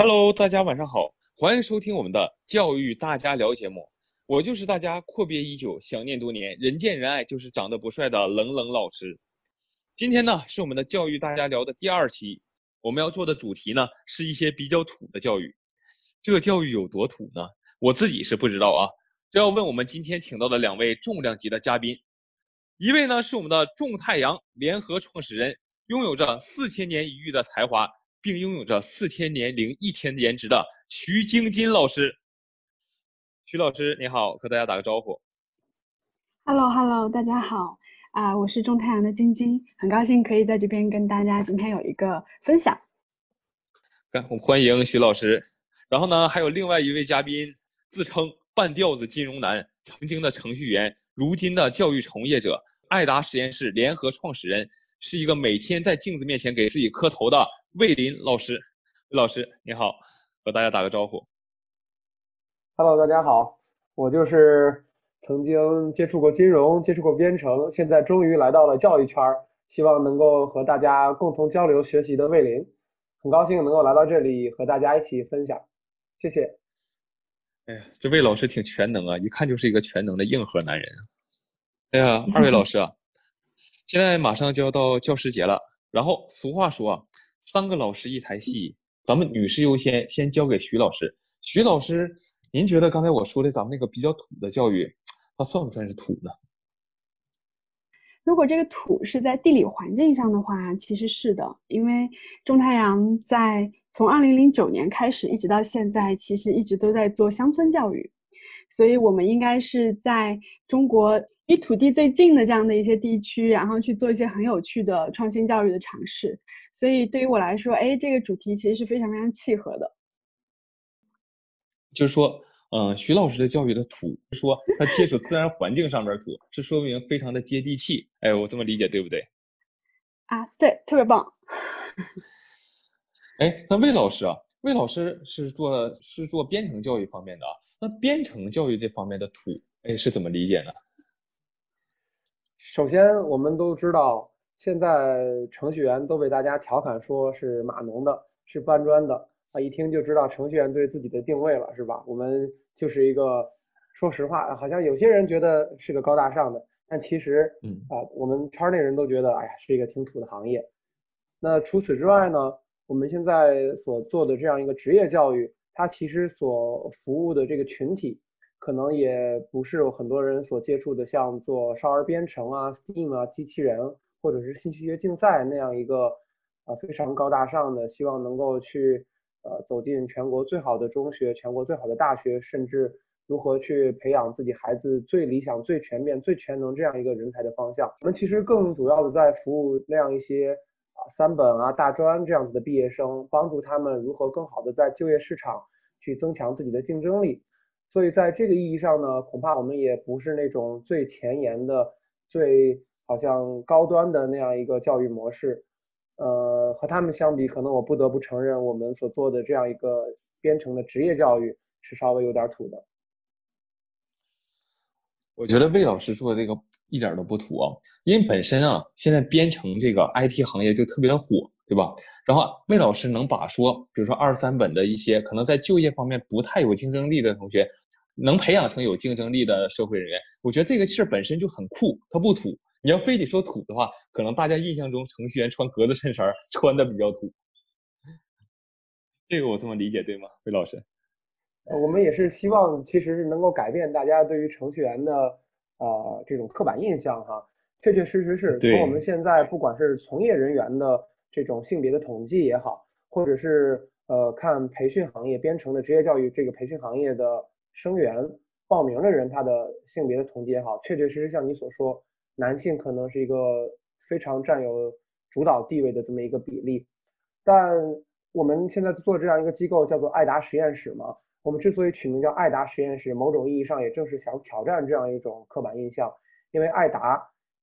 Hello，大家晚上好，欢迎收听我们的教育大家聊节目。我就是大家阔别已久、想念多年、人见人爱就是长得不帅的冷冷老师。今天呢是我们的教育大家聊的第二期，我们要做的主题呢是一些比较土的教育。这教育有多土呢？我自己是不知道啊，这要问我们今天请到的两位重量级的嘉宾。一位呢是我们的种太阳联合创始人，拥有着四千年一遇的才华。并拥有着四千年零一天颜值的徐晶晶老师。徐老师你好，和大家打个招呼。Hello，Hello，大家好啊，我是种太阳的晶晶，很高兴可以在这边跟大家今天有一个分享。欢迎徐老师。然后呢，还有另外一位嘉宾，自称半吊子金融男，曾经的程序员，如今的教育从业者，爱达实验室联合创始人，是一个每天在镜子面前给自己磕头的。魏林老师，魏老师你好，和大家打个招呼。Hello，大家好，我就是曾经接触过金融、接触过编程，现在终于来到了教育圈儿，希望能够和大家共同交流学习的魏林，很高兴能够来到这里和大家一起分享，谢谢。哎呀，这魏老师挺全能啊，一看就是一个全能的硬核男人。哎呀，二位老师啊，现在马上就要到教师节了，然后俗话说啊。三个老师一台戏，咱们女士优先，先交给徐老师。徐老师，您觉得刚才我说的咱们那个比较土的教育，它算不算是土呢？如果这个土是在地理环境上的话，其实是的，因为中太阳在从二零零九年开始一直到现在，其实一直都在做乡村教育，所以我们应该是在中国离土地最近的这样的一些地区，然后去做一些很有趣的创新教育的尝试。所以对于我来说，哎，这个主题其实是非常非常契合的。就是说，嗯，徐老师的教育的土，说他接触自然环境上面土，是说明非常的接地气。哎，我这么理解对不对？啊，对，特别棒。哎，那魏老师啊，魏老师是做是做编程教育方面的啊。那编程教育这方面的土，哎，是怎么理解呢？首先，我们都知道。现在程序员都被大家调侃说是码农的，是搬砖的啊！一听就知道程序员对自己的定位了，是吧？我们就是一个，说实话，好像有些人觉得是个高大上的，但其实，嗯啊，我们圈内人都觉得，哎呀，是一个挺土的行业。那除此之外呢，我们现在所做的这样一个职业教育，它其实所服务的这个群体，可能也不是很多人所接触的，像做少儿编程啊、Steam 啊、机器人。或者是信息学竞赛那样一个，呃非常高大上的，希望能够去，呃走进全国最好的中学、全国最好的大学，甚至如何去培养自己孩子最理想、最全面、最全能这样一个人才的方向。我们其实更主要的在服务那样一些啊三本啊、大专这样子的毕业生，帮助他们如何更好的在就业市场去增强自己的竞争力。所以在这个意义上呢，恐怕我们也不是那种最前沿的、最。好像高端的那样一个教育模式，呃，和他们相比，可能我不得不承认，我们所做的这样一个编程的职业教育是稍微有点土的。我觉得魏老师做的这个一点都不土啊，因为本身啊，现在编程这个 IT 行业就特别的火，对吧？然后魏老师能把说，比如说二三本的一些可能在就业方面不太有竞争力的同学，能培养成有竞争力的社会人员，我觉得这个事儿本身就很酷，它不土。你要非得说土的话，可能大家印象中程序员穿格子衬衫穿的比较土，这个我这么理解对吗，魏老师？我们也是希望，其实是能够改变大家对于程序员的呃这种刻板印象哈。确确实实是从我们现在不管是从业人员的这种性别的统计也好，或者是呃看培训行业编程的职业教育这个培训行业的生源报名的人他的性别的统计也好，确确实实像你所说。男性可能是一个非常占有主导地位的这么一个比例，但我们现在做这样一个机构叫做爱达实验室嘛。我们之所以取名叫爱达实验室，某种意义上也正是想挑战这样一种刻板印象。因为爱达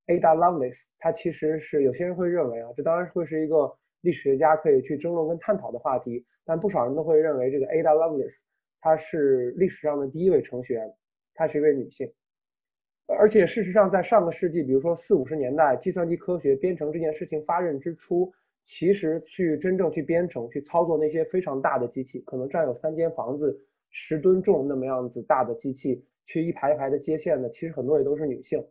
Ada Lovelace，它其实是有些人会认为啊，这当然会是一个历史学家可以去争论跟探讨的话题。但不少人都会认为这个 Ada Lovelace，她是历史上的第一位程序员，她是一位女性。而且事实上，在上个世纪，比如说四五十年代，计算机科学编程这件事情发轫之初，其实去真正去编程、去操作那些非常大的机器，可能占有三间房子、十吨重那么样子大的机器，去一排一排的接线的，其实很多也都是女性。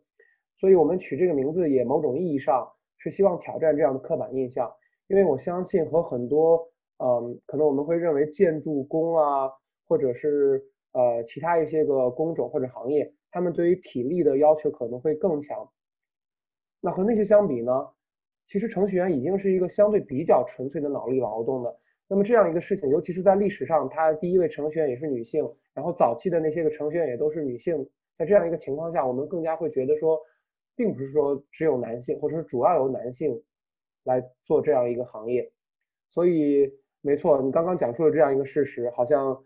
所以我们取这个名字也某种意义上是希望挑战这样的刻板印象，因为我相信和很多嗯，可能我们会认为建筑工啊，或者是呃其他一些个工种或者行业，他们对于体力的要求可能会更强。那和那些相比呢？其实程序员已经是一个相对比较纯粹的脑力劳动的。那么这样一个事情，尤其是在历史上，他第一位程序员也是女性，然后早期的那些个程序员也都是女性。在这样一个情况下，我们更加会觉得说，并不是说只有男性，或者是主要由男性来做这样一个行业。所以，没错，你刚刚讲述了这样一个事实，好像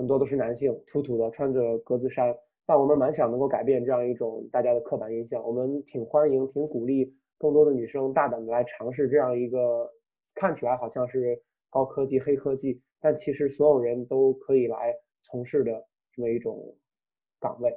很多都是男性，土土的穿着格子衫。但我们蛮想能够改变这样一种大家的刻板印象，我们挺欢迎、挺鼓励更多的女生大胆的来尝试这样一个看起来好像是高科技、黑科技，但其实所有人都可以来从事的这么一种岗位。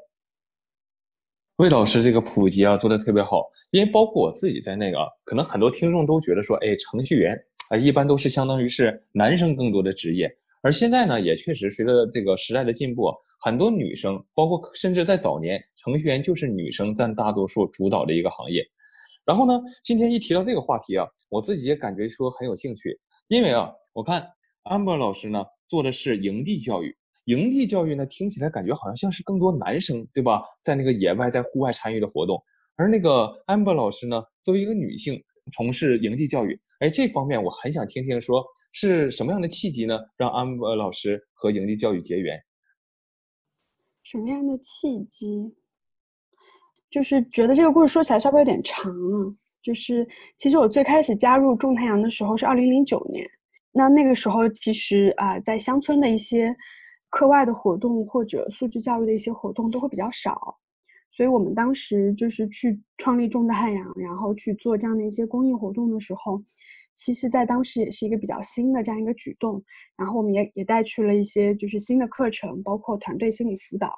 魏老师这个普及啊做的特别好，因为包括我自己在内啊，可能很多听众都觉得说，哎，程序员啊一般都是相当于是男生更多的职业。而现在呢，也确实随着这个时代的进步，很多女生，包括甚至在早年，程序员就是女生占大多数主导的一个行业。然后呢，今天一提到这个话题啊，我自己也感觉说很有兴趣，因为啊，我看 amber 老师呢做的是营地教育，营地教育呢听起来感觉好像像是更多男生对吧，在那个野外在户外参与的活动，而那个 amber 老师呢，作为一个女性。从事营地教育，哎，这方面我很想听听，说是什么样的契机呢，让安博老师和营地教育结缘？什么样的契机？就是觉得这个故事说起来稍微有点长了。就是其实我最开始加入种太阳的时候是二零零九年，那那个时候其实啊，在乡村的一些课外的活动或者素质教育的一些活动都会比较少。所以我们当时就是去创立种太阳，然后去做这样的一些公益活动的时候，其实，在当时也是一个比较新的这样一个举动。然后我们也也带去了一些就是新的课程，包括团队心理辅导。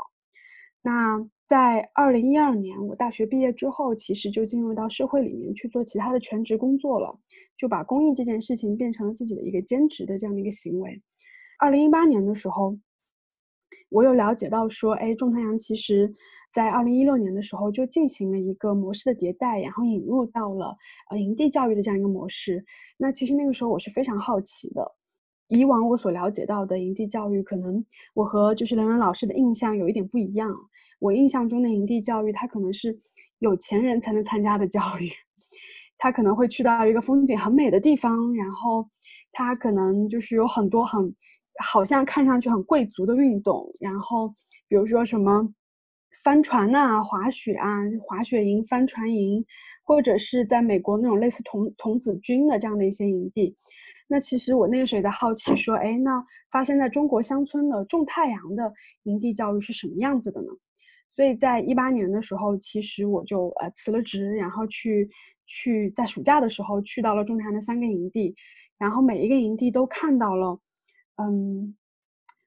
那在二零一二年我大学毕业之后，其实就进入到社会里面去做其他的全职工作了，就把公益这件事情变成了自己的一个兼职的这样的一个行为。二零一八年的时候，我有了解到说，哎，种太阳其实。在二零一六年的时候，就进行了一个模式的迭代，然后引入到了呃营地教育的这样一个模式。那其实那个时候我是非常好奇的。以往我所了解到的营地教育，可能我和就是 lenlen 老师的印象有一点不一样。我印象中的营地教育，它可能是有钱人才能参加的教育，他可能会去到一个风景很美的地方，然后他可能就是有很多很好像看上去很贵族的运动，然后比如说什么。帆船呐，滑雪啊，滑雪营、帆船营，或者是在美国那种类似童童子军的这样的一些营地。那其实我那个时候也在好奇，说，哎，那发生在中国乡村的种太阳的营地教育是什么样子的呢？所以在一八年的时候，其实我就呃辞了职，然后去去在暑假的时候去到了种太阳的三个营地，然后每一个营地都看到了，嗯，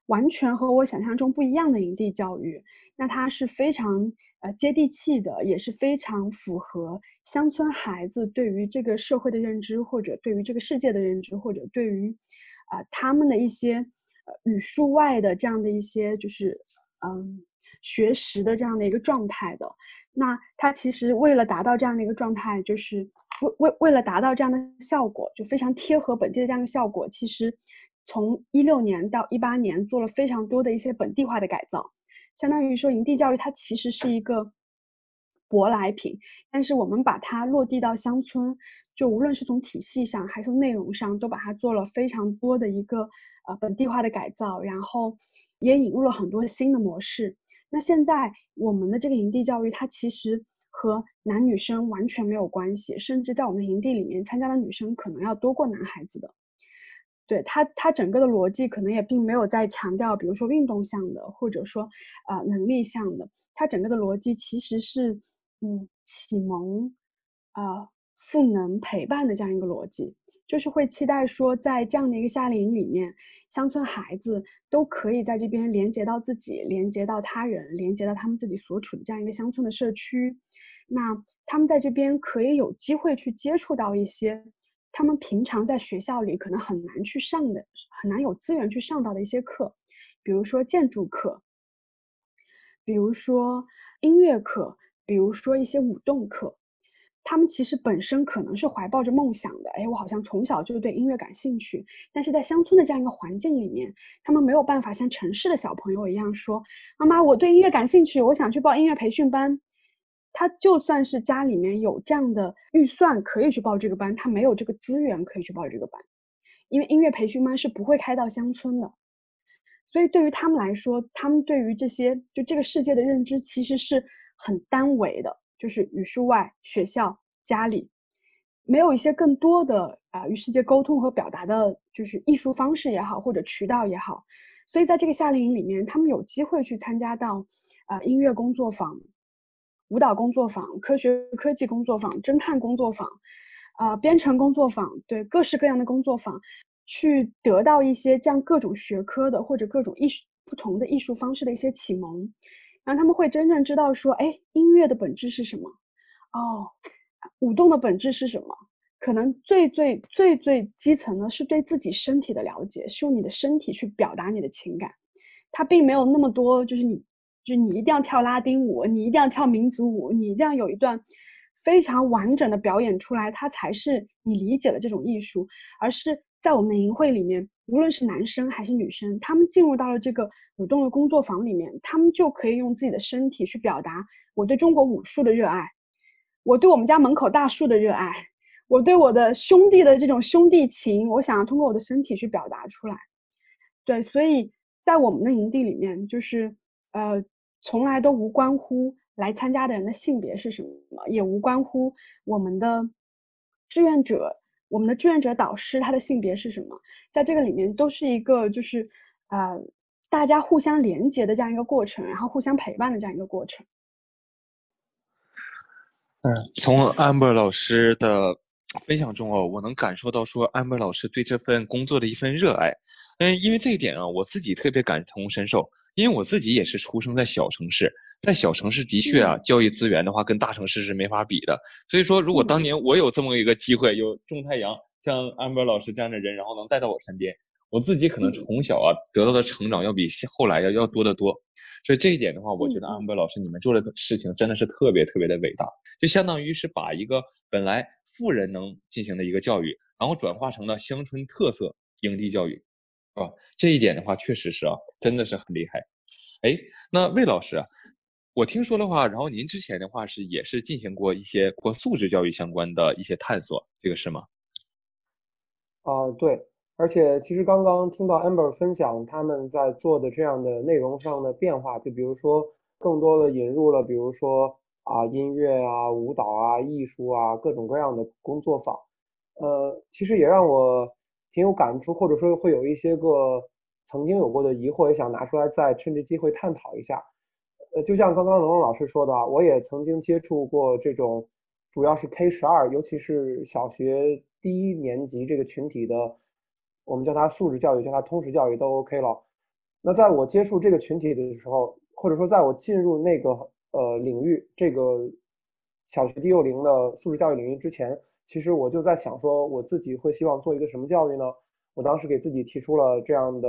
完全和我想象中不一样的营地教育。那它是非常呃接地气的，也是非常符合乡村孩子对于这个社会的认知，或者对于这个世界的认知，或者对于啊他们的一些呃语数外的这样的一些就是嗯学识的这样的一个状态的。那它其实为了达到这样的一个状态，就是为为为了达到这样的效果，就非常贴合本地的这样的效果。其实从一六年到一八年做了非常多的一些本地化的改造。相当于说，营地教育它其实是一个舶来品，但是我们把它落地到乡村，就无论是从体系上还是从内容上，都把它做了非常多的一个呃本地化的改造，然后也引入了很多新的模式。那现在我们的这个营地教育，它其实和男女生完全没有关系，甚至在我们营地里面参加的女生可能要多过男孩子的。对它，它整个的逻辑可能也并没有在强调，比如说运动项的，或者说啊能力项的。它整个的逻辑其实是，嗯，启蒙，啊赋能陪伴的这样一个逻辑，就是会期待说，在这样的一个夏令营里面，乡村孩子都可以在这边连接到自己，连接到他人，连接到他们自己所处的这样一个乡村的社区。那他们在这边可以有机会去接触到一些。他们平常在学校里可能很难去上的、很难有资源去上到的一些课，比如说建筑课，比如说音乐课，比如说一些舞动课。他们其实本身可能是怀抱着梦想的，哎，我好像从小就对音乐感兴趣，但是在乡村的这样一个环境里面，他们没有办法像城市的小朋友一样说：“妈妈，我对音乐感兴趣，我想去报音乐培训班。”他就算是家里面有这样的预算可以去报这个班，他没有这个资源可以去报这个班，因为音乐培训班是不会开到乡村的。所以对于他们来说，他们对于这些就这个世界的认知其实是很单维的。就是语数外学校家里，没有一些更多的啊与世界沟通和表达的，就是艺术方式也好，或者渠道也好，所以在这个夏令营里面，他们有机会去参加到啊音乐工作坊、舞蹈工作坊、科学科技工作坊、侦探工作坊，啊编程工作坊，对各式各样的工作坊，去得到一些这样各种学科的或者各种艺术不同的艺术方式的一些启蒙。然后他们会真正知道说，哎，音乐的本质是什么？哦，舞动的本质是什么？可能最最最最基层的是对自己身体的了解，是用你的身体去表达你的情感。它并没有那么多，就是你，就你一定要跳拉丁舞，你一定要跳民族舞，你一定要有一段非常完整的表演出来，它才是你理解的这种艺术。而是在我们的营会里面，无论是男生还是女生，他们进入到了这个。舞动的工作坊里面，他们就可以用自己的身体去表达我对中国武术的热爱，我对我们家门口大树的热爱，我对我的兄弟的这种兄弟情，我想要通过我的身体去表达出来。对，所以在我们的营地里面，就是呃，从来都无关乎来参加的人的性别是什么，也无关乎我们的志愿者，我们的志愿者导师他的性别是什么，在这个里面都是一个就是啊。大家互相连接的这样一个过程，然后互相陪伴的这样一个过程。嗯，从 Amber 老师的分享中哦，我能感受到说 Amber 老师对这份工作的一份热爱。嗯，因为这一点啊，我自己特别感同身受，因为我自己也是出生在小城市，在小城市的确啊，教育资源的话跟大城市是没法比的。所以说，如果当年我有这么一个机会，有种太阳像 Amber 老师这样的人，然后能带到我身边。我自己可能从小啊得到的成长要比后来要要多得多，所以这一点的话，我觉得安博老师你们做的事情真的是特别特别的伟大，就相当于是把一个本来富人能进行的一个教育，然后转化成了乡村特色营地教育，啊，这一点的话确实是啊，真的是很厉害。哎，那魏老师，我听说的话，然后您之前的话是也是进行过一些过素质教育相关的一些探索，这个是吗？啊，对。而且，其实刚刚听到 Amber 分享他们在做的这样的内容上的变化，就比如说更多的引入了，比如说啊音乐啊、舞蹈啊、艺术啊各种各样的工作坊，呃，其实也让我挺有感触，或者说会有一些个曾经有过的疑惑，也想拿出来再趁着机会探讨一下。呃，就像刚刚龙龙老师说的，我也曾经接触过这种，主要是 K 十二，尤其是小学低年级这个群体的。我们叫它素质教育，叫它通识教育都 OK 了。那在我接触这个群体的时候，或者说在我进入那个呃领域，这个小学低幼龄的素质教育领域之前，其实我就在想说，我自己会希望做一个什么教育呢？我当时给自己提出了这样的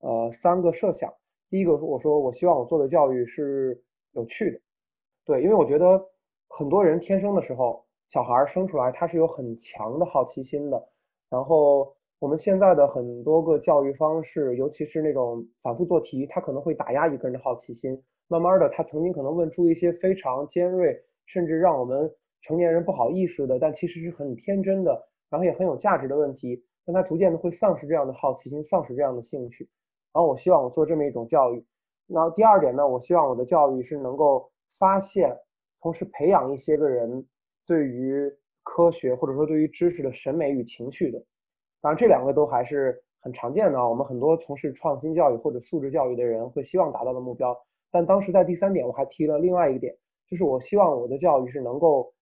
呃三个设想。第一个，我说我希望我做的教育是有趣的，对，因为我觉得很多人天生的时候，小孩生出来他是有很强的好奇心的，然后。我们现在的很多个教育方式，尤其是那种反复做题，他可能会打压一个人的好奇心。慢慢的，他曾经可能问出一些非常尖锐，甚至让我们成年人不好意思的，但其实是很天真的，然后也很有价值的问题。但他逐渐的会丧失这样的好奇心，丧失这样的兴趣。然后我希望我做这么一种教育。那第二点呢，我希望我的教育是能够发现，同时培养一些个人对于科学或者说对于知识的审美与情绪的。当然，这两个都还是很常见的啊。我们很多从事创新教育或者素质教育的人会希望达到的目标。但当时在第三点，我还提了另外一个点，就是我希望我的教育是能够，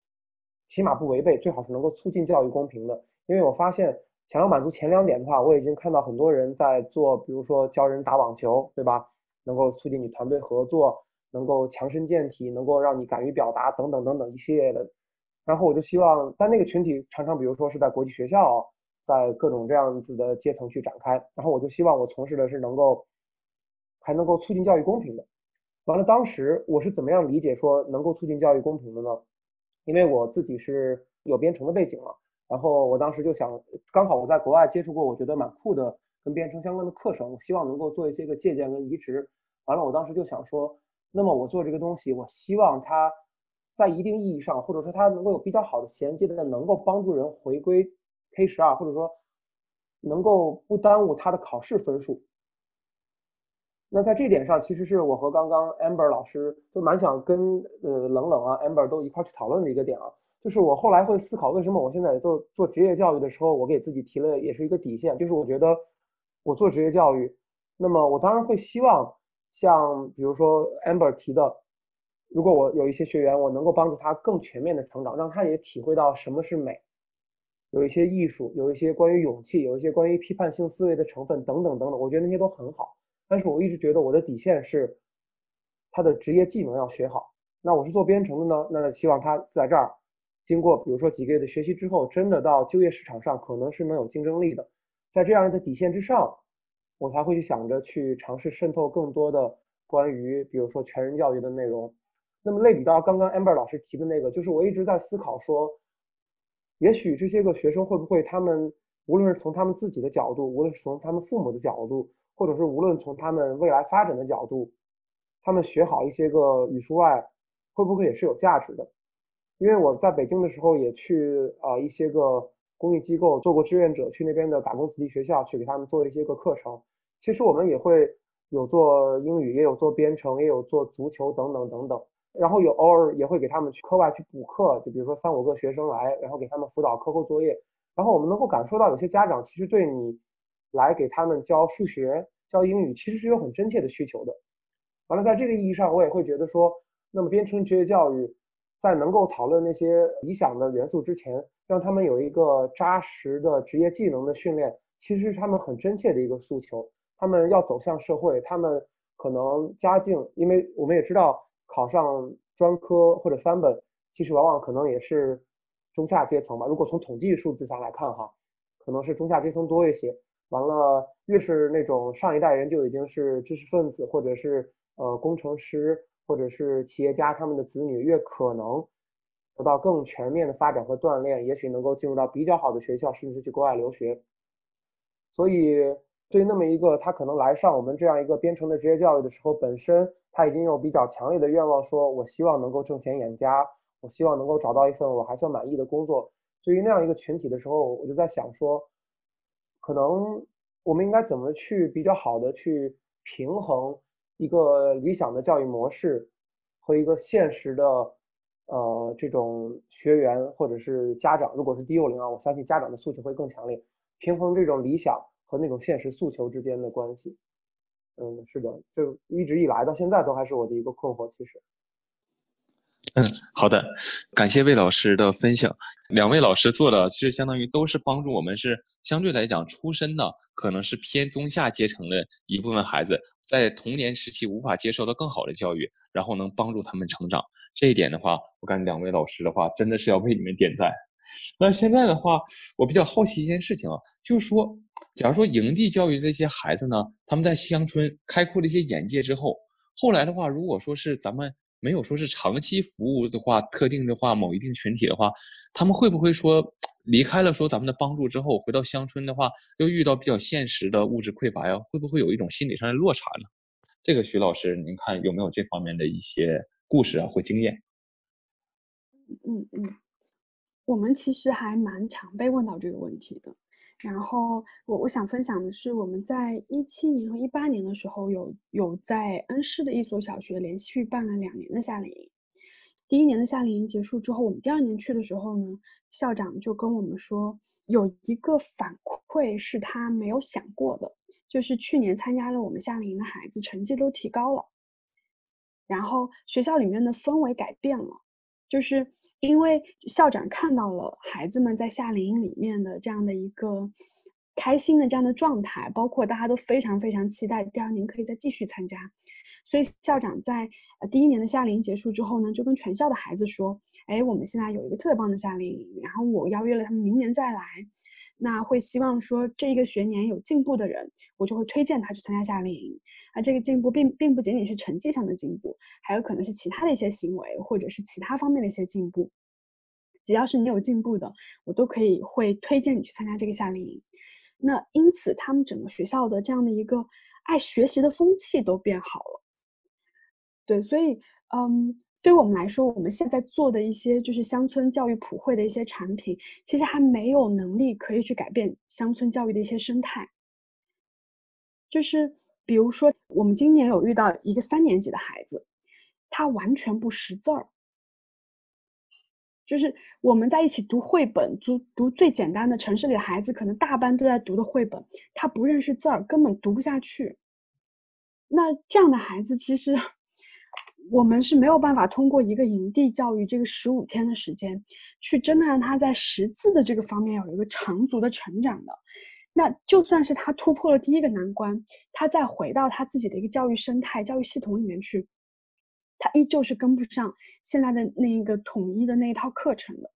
起码不违背，最好是能够促进教育公平的。因为我发现，想要满足前两点的话，我已经看到很多人在做，比如说教人打网球，对吧？能够促进你团队合作，能够强身健体，能够让你敢于表达等等等等一系列的然后我就希望，但那个群体常常比如说是在国际学校，在各种这样子的阶层去展开，然后我就希望我从事的是能够还能够促进教育公平的。完了，当时我是怎么样理解说能够促进教育公平的呢？因为我自己是有编程的背景嘛，然后我当时就想，刚好我在国外接触过，我觉得蛮酷的跟编程相关的课程，我希望能够做一些个借鉴跟移植。完了，我当时就想说，那么我做这个东西，我希望它在一定意义上，或者说它能够有比较好的衔接的，能够帮助人回归 K 十二，或者说能够不耽误他的考试分数。那在这点上，其实是我和刚刚 Amber 老师就蛮想跟呃冷冷啊 Amber 都一块去讨论的一个点啊，就是我后来会思考，为什么我现在做做职业教育的时候，我给自己提了也是一个底线，就是我觉得我做职业教育，那么我当然会希望像比如说 Amber 提的，如果我有一些学员，我能够帮助他更全面的成长，让他也体会到什么是美，有一些艺术，有一些关于勇气，有一些关于批判性思维的成分等等等等，我觉得那些都很好。但是我一直觉得我的底线是，他的职业技能要学好。那我是做编程的呢，那希望他在这儿经过比如说几个月的学习之后，真的到就业市场上可能是能有竞争力的。在这样的底线之上，我才会去想着去尝试渗透更多的关于比如说全人教育的内容。那么类比到刚刚 Amber 老师提的那个，就是我一直在思考说，也许这些个学生会不会他们无论是从他们自己的角度，无论是从他们父母的角度。或者是无论从他们未来发展的角度，他们学好一些个语数外，会不会也是有价值的？因为我在北京的时候也去啊一些个公益机构做过志愿者，去那边的打工子弟学校去给他们做一些个课程。其实我们也会有做英语，也有做编程，也有做足球等等等等。然后有偶尔也会给他们去课外去补课，就比如说三五个学生来，然后给他们辅导课后作业。然后我们能够感受到有些家长其实对你。来给他们教数学、教英语，其实是有很真切的需求的。完了，在这个意义上，我也会觉得说，那么编程职业教育，在能够讨论那些理想的元素之前，让他们有一个扎实的职业技能的训练，其实是他们很真切的一个诉求。他们要走向社会，他们可能家境，因为我们也知道，考上专科或者三本，其实往往可能也是中下阶层吧。如果从统计数字上来看，哈，可能是中下阶层多一些。完了，越是那种上一代人就已经是知识分子，或者是呃工程师，或者是企业家，他们的子女越可能得到更全面的发展和锻炼，也许能够进入到比较好的学校，甚至是去国外留学。所以，对那么一个他可能来上我们这样一个编程的职业教育的时候，本身他已经有比较强烈的愿望，说我希望能够挣钱养家，我希望能够找到一份我还算满意的工作。对于那样一个群体的时候，我就在想说。可能我们应该怎么去比较好的去平衡一个理想的教育模式和一个现实的呃这种学员或者是家长，如果是低幼龄啊，我相信家长的诉求会更强烈，平衡这种理想和那种现实诉求之间的关系。嗯，是的，就一直以来到现在都还是我的一个困惑，其实。嗯，好的，感谢魏老师的分享。两位老师做的其实相当于都是帮助我们，是相对来讲出身的可能是偏中下阶层的一部分孩子，在童年时期无法接受到更好的教育，然后能帮助他们成长。这一点的话，我感觉两位老师的话真的是要为你们点赞。那现在的话，我比较好奇一件事情啊，就是说，假如说营地教育这些孩子呢，他们在乡村开阔了一些眼界之后，后来的话，如果说是咱们。没有说是长期服务的话，特定的话，某一定群体的话，他们会不会说离开了说咱们的帮助之后，回到乡村的话，又遇到比较现实的物质匮乏呀？会不会有一种心理上的落差呢？这个徐老师，您看有没有这方面的一些故事啊或经验？嗯嗯，我们其实还蛮常被问到这个问题的。然后我我想分享的是，我们在一七年和一八年的时候，有有在恩施的一所小学连续办了两年的夏令营。第一年的夏令营结束之后，我们第二年去的时候呢，校长就跟我们说，有一个反馈是他没有想过的，就是去年参加了我们夏令营的孩子成绩都提高了，然后学校里面的氛围改变了，就是。因为校长看到了孩子们在夏令营里面的这样的一个开心的这样的状态，包括大家都非常非常期待第二年可以再继续参加，所以校长在呃第一年的夏令营结束之后呢，就跟全校的孩子说：“哎，我们现在有一个特别棒的夏令营，然后我邀约了他们明年再来。那会希望说这一个学年有进步的人，我就会推荐他去参加夏令营。那，这个进步并并不仅仅是成绩上的进步，还有可能是其他的一些行为或者是其他方面的一些进步。只要是你有进步的，我都可以会推荐你去参加这个夏令营。那因此，他们整个学校的这样的一个。”爱学习的风气都变好了，对，所以，嗯，对于我们来说，我们现在做的一些就是乡村教育普惠的一些产品，其实还没有能力可以去改变乡村教育的一些生态。就是比如说，我们今年有遇到一个三年级的孩子，他完全不识字儿。就是我们在一起读绘本，读读最简单的城市里的孩子，可能大班都在读的绘本，他不认识字儿，根本读不下去。那这样的孩子，其实我们是没有办法通过一个营地教育这个十五天的时间，去真的让他在识字的这个方面有一个长足的成长的。那就算是他突破了第一个难关，他再回到他自己的一个教育生态、教育系统里面去。他依旧是跟不上现在的那一个统一的那一套课程的，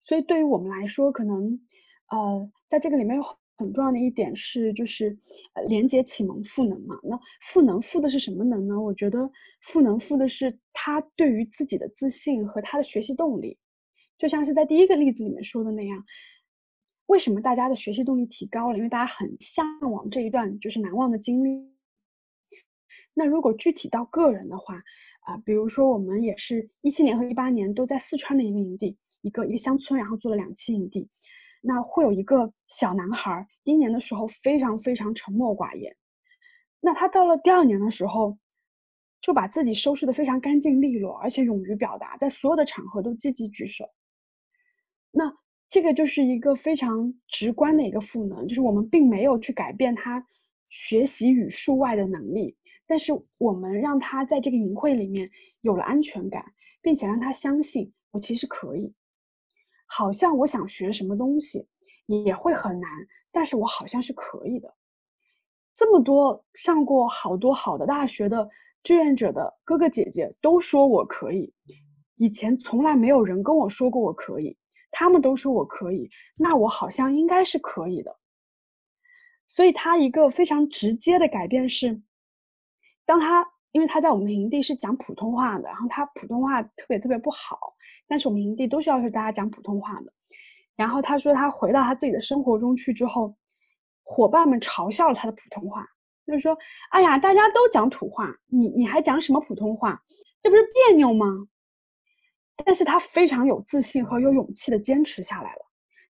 所以对于我们来说，可能，呃，在这个里面有很重要的一点是，就是呃，连接启蒙赋能嘛。那赋能赋的是什么能呢？我觉得赋能赋的是他对于自己的自信和他的学习动力，就像是在第一个例子里面说的那样，为什么大家的学习动力提高了？因为大家很向往这一段就是难忘的经历。那如果具体到个人的话，啊，比如说我们也是一七年和一八年都在四川的一个营地，一个一个乡村，然后做了两期营地。那会有一个小男孩，第一年的时候非常非常沉默寡言，那他到了第二年的时候，就把自己收拾的非常干净利落，而且勇于表达，在所有的场合都积极举手。那这个就是一个非常直观的一个赋能，就是我们并没有去改变他学习语数外的能力。但是我们让他在这个营会里面有了安全感，并且让他相信我其实可以。好像我想学什么东西也会很难，但是我好像是可以的。这么多上过好多好的大学的志愿者的哥哥姐姐都说我可以，以前从来没有人跟我说过我可以，他们都说我可以，那我好像应该是可以的。所以他一个非常直接的改变是。当他，因为他在我们的营地是讲普通话的，然后他普通话特别特别不好，但是我们营地都是要求大家讲普通话的。然后他说他回到他自己的生活中去之后，伙伴们嘲笑了他的普通话，就是说：“哎呀，大家都讲土话，你你还讲什么普通话？这不是别扭吗？”但是他非常有自信和有勇气的坚持下来了。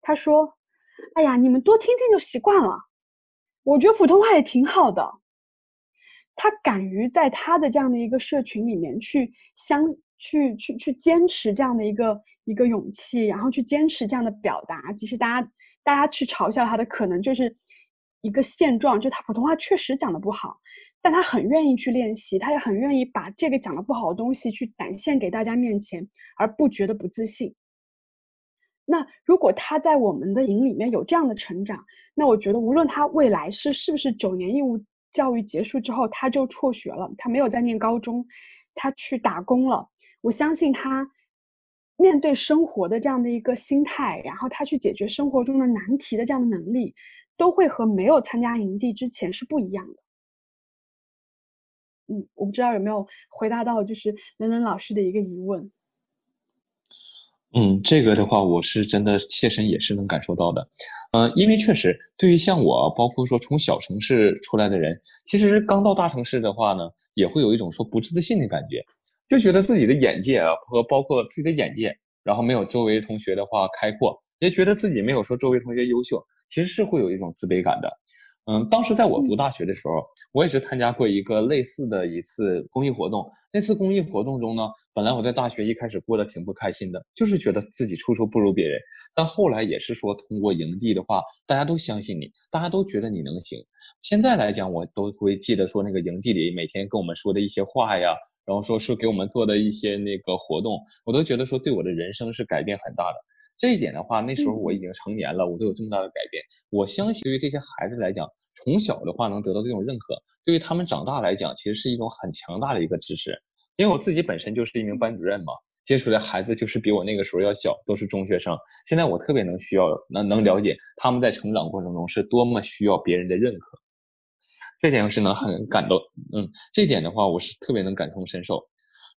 他说：“哎呀，你们多听听就习惯了，我觉得普通话也挺好的。”他敢于在他的这样的一个社群里面去相去去去坚持这样的一个一个勇气，然后去坚持这样的表达，即使大家大家去嘲笑他的可能就是一个现状，就他普通话确实讲的不好，但他很愿意去练习，他也很愿意把这个讲的不好的东西去展现给大家面前，而不觉得不自信。那如果他在我们的营里面有这样的成长，那我觉得无论他未来是是不是九年义务。教育结束之后，他就辍学了，他没有再念高中，他去打工了。我相信他面对生活的这样的一个心态，然后他去解决生活中的难题的这样的能力，都会和没有参加营地之前是不一样的。嗯，我不知道有没有回答到，就是冷冷老师的一个疑问。嗯，这个的话，我是真的切身也是能感受到的，嗯，因为确实对于像我，包括说从小城市出来的人，其实刚到大城市的话呢，也会有一种说不自信的感觉，就觉得自己的眼界啊和包括自己的眼界，然后没有周围同学的话开阔，也觉得自己没有说周围同学优秀，其实是会有一种自卑感的。嗯，当时在我读大学的时候，我也是参加过一个类似的一次公益活动。那次公益活动中呢，本来我在大学一开始过得挺不开心的，就是觉得自己处处不如别人。但后来也是说，通过营地的话，大家都相信你，大家都觉得你能行。现在来讲，我都会记得说那个营地里每天跟我们说的一些话呀，然后说是给我们做的一些那个活动，我都觉得说对我的人生是改变很大的。这一点的话，那时候我已经成年了，我都有这么大的改变。我相信，对于这些孩子来讲，从小的话能得到这种认可，对于他们长大来讲，其实是一种很强大的一个知识。因为我自己本身就是一名班主任嘛，接触的孩子就是比我那个时候要小，都是中学生。现在我特别能需要，能能了解他们在成长过程中是多么需要别人的认可。这点是能很感动，嗯，这点的话我是特别能感同身受。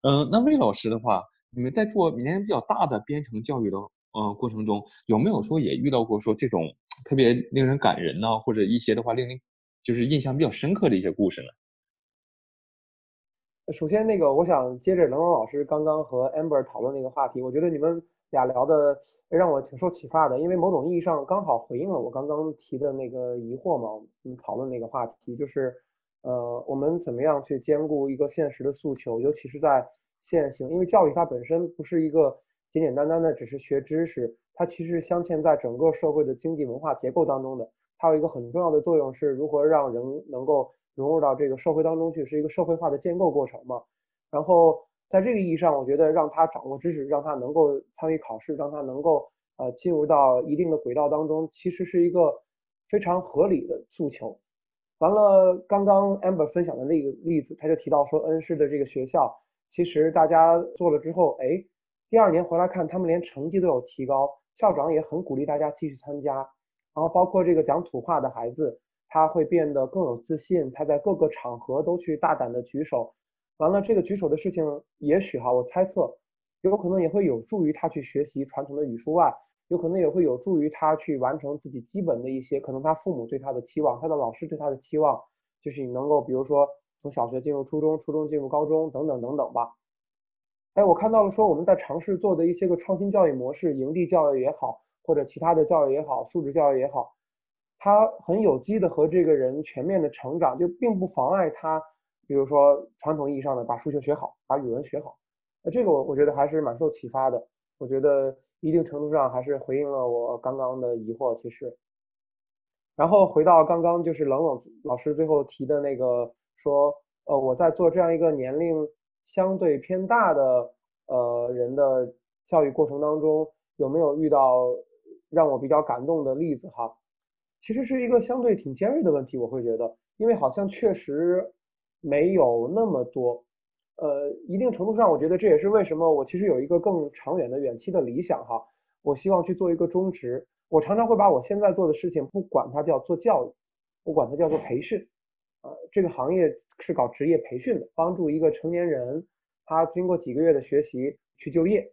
嗯，那魏老师的话，你们在做年龄比较大的编程教育的呃过程中，有没有说也遇到过说这种特别令人感人呢，或者一些的话令您就是印象比较深刻的一些故事呢？首先，那个我想接着冷冷老师刚刚和 Amber 讨论那个话题，我觉得你们俩聊的让我挺受启发的，因为某种意义上刚好回应了我刚刚提的那个疑惑嘛。我们讨论那个话题就是，呃，我们怎么样去兼顾一个现实的诉求，尤其是在现行，因为教育它本身不是一个简简单单的只是学知识，它其实镶嵌在整个社会的经济文化结构当中的，它有一个很重要的作用是如何让人能够。融入到这个社会当中去，是一个社会化的建构过程嘛。然后在这个意义上，我觉得让他掌握知识，让他能够参与考试，让他能够呃进入到一定的轨道当中，其实是一个非常合理的诉求。完了，刚刚 Amber 分享的那个例子，他就提到说，恩施的这个学校，其实大家做了之后，哎，第二年回来看，他们连成绩都有提高，校长也很鼓励大家继续参加。然后包括这个讲土话的孩子。他会变得更有自信，他在各个场合都去大胆的举手，完了这个举手的事情，也许哈，我猜测，有可能也会有助于他去学习传统的语数外，有可能也会有助于他去完成自己基本的一些，可能他父母对他的期望，他的老师对他的期望，就是你能够，比如说从小学进入初中，初中进入高中，等等等等吧。哎，我看到了说我们在尝试做的一些个创新教育模式，营地教育也好，或者其他的教育也好，素质教育也好。他很有机的和这个人全面的成长，就并不妨碍他，比如说传统意义上的把数学学好，把语文学好。那这个我我觉得还是蛮受启发的。我觉得一定程度上还是回应了我刚刚的疑惑。其实，然后回到刚刚就是冷冷老师最后提的那个说，呃，我在做这样一个年龄相对偏大的呃人的教育过程当中，有没有遇到让我比较感动的例子哈？其实是一个相对挺尖锐的问题，我会觉得，因为好像确实没有那么多，呃，一定程度上，我觉得这也是为什么我其实有一个更长远的远期的理想哈，我希望去做一个中职，我常常会把我现在做的事情，不管它叫做教育，不管它叫做培训，呃，这个行业是搞职业培训的，帮助一个成年人，他经过几个月的学习去就业，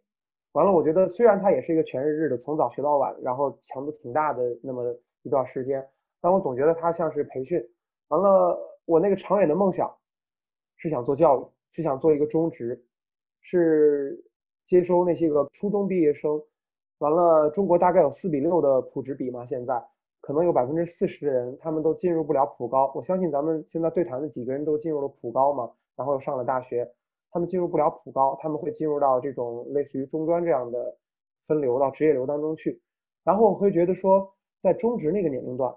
完了，我觉得虽然他也是一个全日制的，从早学到晚，然后强度挺大的，那么。一段时间，但我总觉得它像是培训。完了，我那个长远的梦想是想做教育，是想做一个中职，是接收那些个初中毕业生。完了，中国大概有四比六的普职比嘛，现在可能有百分之四十的人他们都进入不了普高。我相信咱们现在对谈的几个人都进入了普高嘛，然后又上了大学，他们进入不了普高，他们会进入到这种类似于中专这样的分流到职业流当中去。然后我会觉得说。在中职那个年龄段，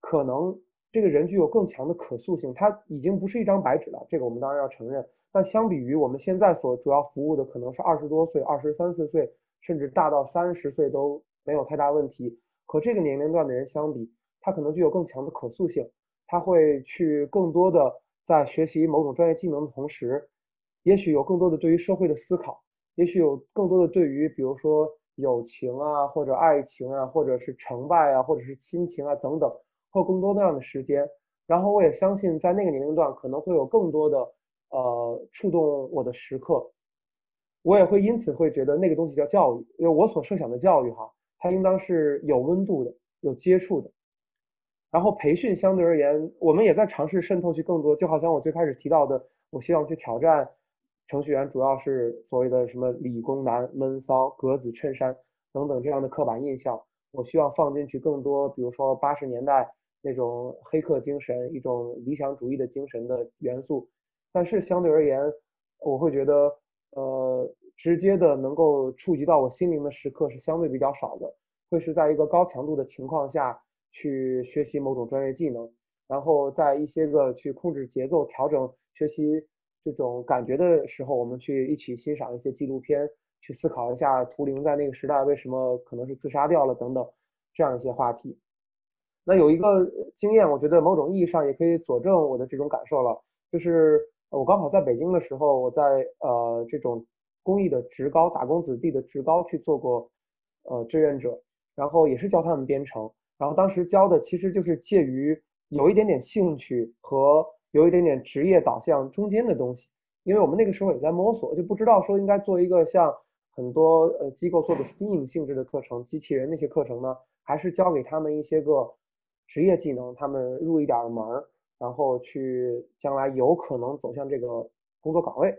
可能这个人具有更强的可塑性，他已经不是一张白纸了，这个我们当然要承认。但相比于我们现在所主要服务的，可能是二十多岁、二十三四岁，甚至大到三十岁都没有太大问题。和这个年龄段的人相比，他可能具有更强的可塑性，他会去更多的在学习某种专业技能的同时，也许有更多的对于社会的思考，也许有更多的对于，比如说。友情啊，或者爱情啊，或者是成败啊，或者是亲情啊等等，会有更多那样的时间。然后我也相信，在那个年龄段可能会有更多的呃触动我的时刻。我也会因此会觉得那个东西叫教育，因为我所设想的教育哈，它应当是有温度的、有接触的。然后培训相对而言，我们也在尝试渗透去更多，就好像我最开始提到的，我希望去挑战。程序员主要是所谓的什么理工男、闷骚、格子衬衫等等这样的刻板印象，我希望放进去更多，比如说八十年代那种黑客精神、一种理想主义的精神的元素。但是相对而言，我会觉得，呃，直接的能够触及到我心灵的时刻是相对比较少的，会是在一个高强度的情况下去学习某种专业技能，然后在一些个去控制节奏、调整学习。这种感觉的时候，我们去一起欣赏一些纪录片，去思考一下图灵在那个时代为什么可能是自杀掉了等等这样一些话题。那有一个经验，我觉得某种意义上也可以佐证我的这种感受了，就是我刚好在北京的时候，我在呃这种公益的职高打工子弟的职高去做过呃志愿者，然后也是教他们编程，然后当时教的其实就是介于有一点点兴趣和有一点点职业导向中间的东西，因为我们那个时候也在摸索，就不知道说应该做一个像很多呃机构做的 STEAM 性质的课程，机器人那些课程呢，还是教给他们一些个职业技能，他们入一点门儿，然后去将来有可能走向这个工作岗位。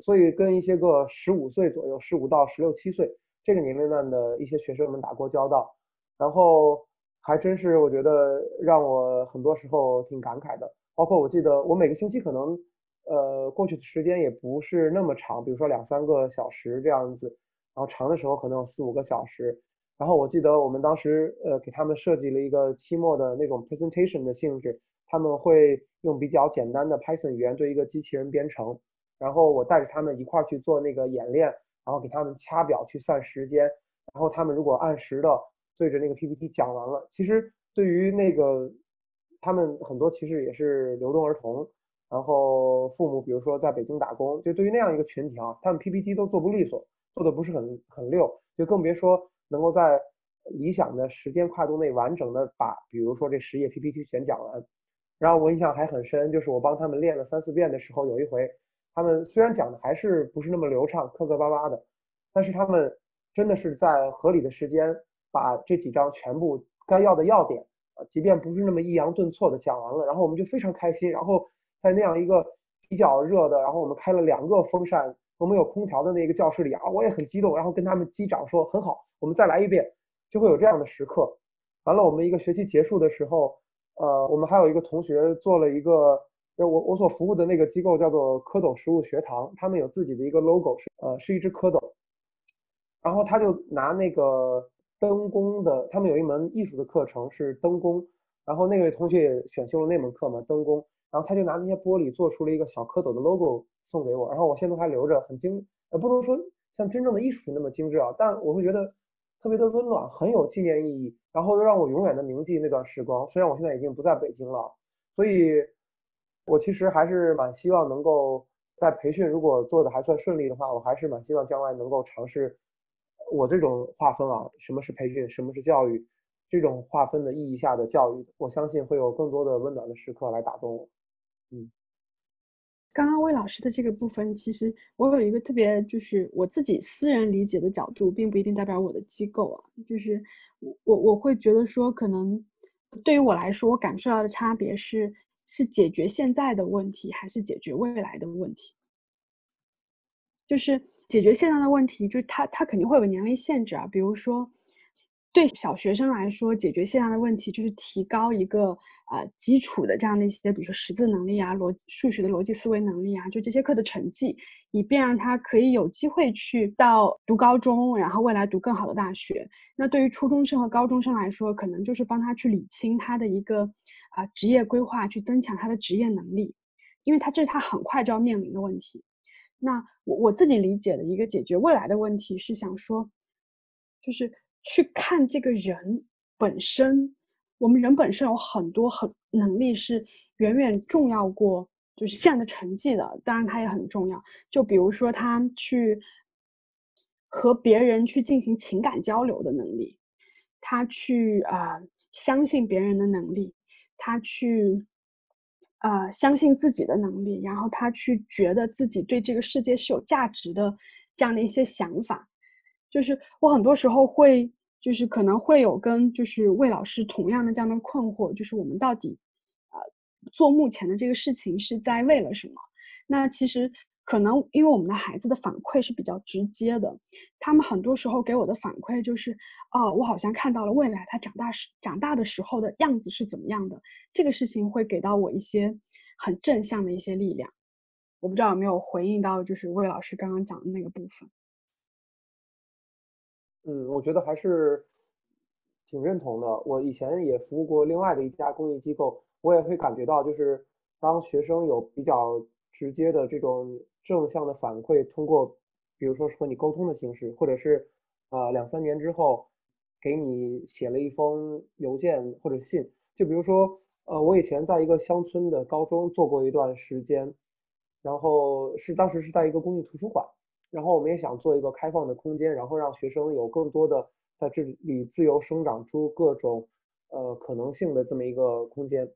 所以跟一些个十五岁左右，十五到十六七岁这个年龄段的一些学生们打过交道，然后还真是我觉得让我很多时候挺感慨的。包括我记得我每个星期可能，呃，过去的时间也不是那么长，比如说两三个小时这样子，然后长的时候可能有四五个小时。然后我记得我们当时呃给他们设计了一个期末的那种 presentation 的性质，他们会用比较简单的 Python 语言对一个机器人编程，然后我带着他们一块儿去做那个演练，然后给他们掐表去算时间，然后他们如果按时的对着那个 PPT 讲完了，其实对于那个。他们很多其实也是流动儿童，然后父母比如说在北京打工，就对于那样一个群体啊，他们 PPT 都做不利索，做的不是很很溜，就更别说能够在理想的时间跨度内完整的把，比如说这十页 PPT 全讲完。然后我印象还很深，就是我帮他们练了三四遍的时候，有一回他们虽然讲的还是不是那么流畅，磕磕巴巴的，但是他们真的是在合理的时间把这几章全部该要的要点。啊，即便不是那么抑扬顿挫的讲完了，然后我们就非常开心。然后在那样一个比较热的，然后我们开了两个风扇，都没有空调的那个教室里啊，我也很激动。然后跟他们击掌说很好，我们再来一遍，就会有这样的时刻。完了，我们一个学期结束的时候，呃，我们还有一个同学做了一个，我我所服务的那个机构叫做蝌蚪食物学堂，他们有自己的一个 logo，是呃是一只蝌蚪，然后他就拿那个。灯工的，他们有一门艺术的课程是灯工，然后那位同学也选修了那门课嘛，灯工，然后他就拿那些玻璃做出了一个小蝌蚪的 logo 送给我，然后我现在还留着，很精，呃，不能说像真正的艺术品那么精致啊，但我会觉得特别的温暖，很有纪念意义，然后又让我永远的铭记那段时光。虽然我现在已经不在北京了，所以，我其实还是蛮希望能够在培训如果做的还算顺利的话，我还是蛮希望将来能够尝试。我这种划分啊，什么是培训，什么是教育，这种划分的意义下的教育，我相信会有更多的温暖的时刻来打动我。嗯，刚刚魏老师的这个部分，其实我有一个特别，就是我自己私人理解的角度，并不一定代表我的机构啊。就是我我我会觉得说，可能对于我来说，我感受到的差别是，是解决现在的问题，还是解决未来的问题。就是解决现在的问题，就是他他肯定会有年龄限制啊。比如说，对小学生来说，解决现在的问题就是提高一个呃基础的这样的一些，比如说识字能力啊、逻数学的逻辑思维能力啊，就这些课的成绩，以便让他可以有机会去到读高中，然后未来读更好的大学。那对于初中生和高中生来说，可能就是帮他去理清他的一个啊职业规划，去增强他的职业能力，因为他这是他很快就要面临的问题。那我我自己理解的一个解决未来的问题是想说，就是去看这个人本身，我们人本身有很多很能力是远远重要过就是现在的成绩的，当然它也很重要。就比如说他去和别人去进行情感交流的能力，他去啊相信别人的能力，他去。呃，相信自己的能力，然后他去觉得自己对这个世界是有价值的，这样的一些想法，就是我很多时候会，就是可能会有跟就是魏老师同样的这样的困惑，就是我们到底，呃，做目前的这个事情是在为了什么？那其实。可能因为我们的孩子的反馈是比较直接的，他们很多时候给我的反馈就是，哦，我好像看到了未来他长大时长大的时候的样子是怎么样的，这个事情会给到我一些很正向的一些力量。我不知道有没有回应到，就是魏老师刚刚讲的那个部分。嗯，我觉得还是挺认同的。我以前也服务过另外的一家公益机构，我也会感觉到，就是当学生有比较直接的这种。正向的反馈，通过比如说是和你沟通的形式，或者是呃两三年之后，给你写了一封邮件或者信。就比如说，呃，我以前在一个乡村的高中做过一段时间，然后是当时是在一个公益图书馆，然后我们也想做一个开放的空间，然后让学生有更多的在这里自由生长出各种呃可能性的这么一个空间。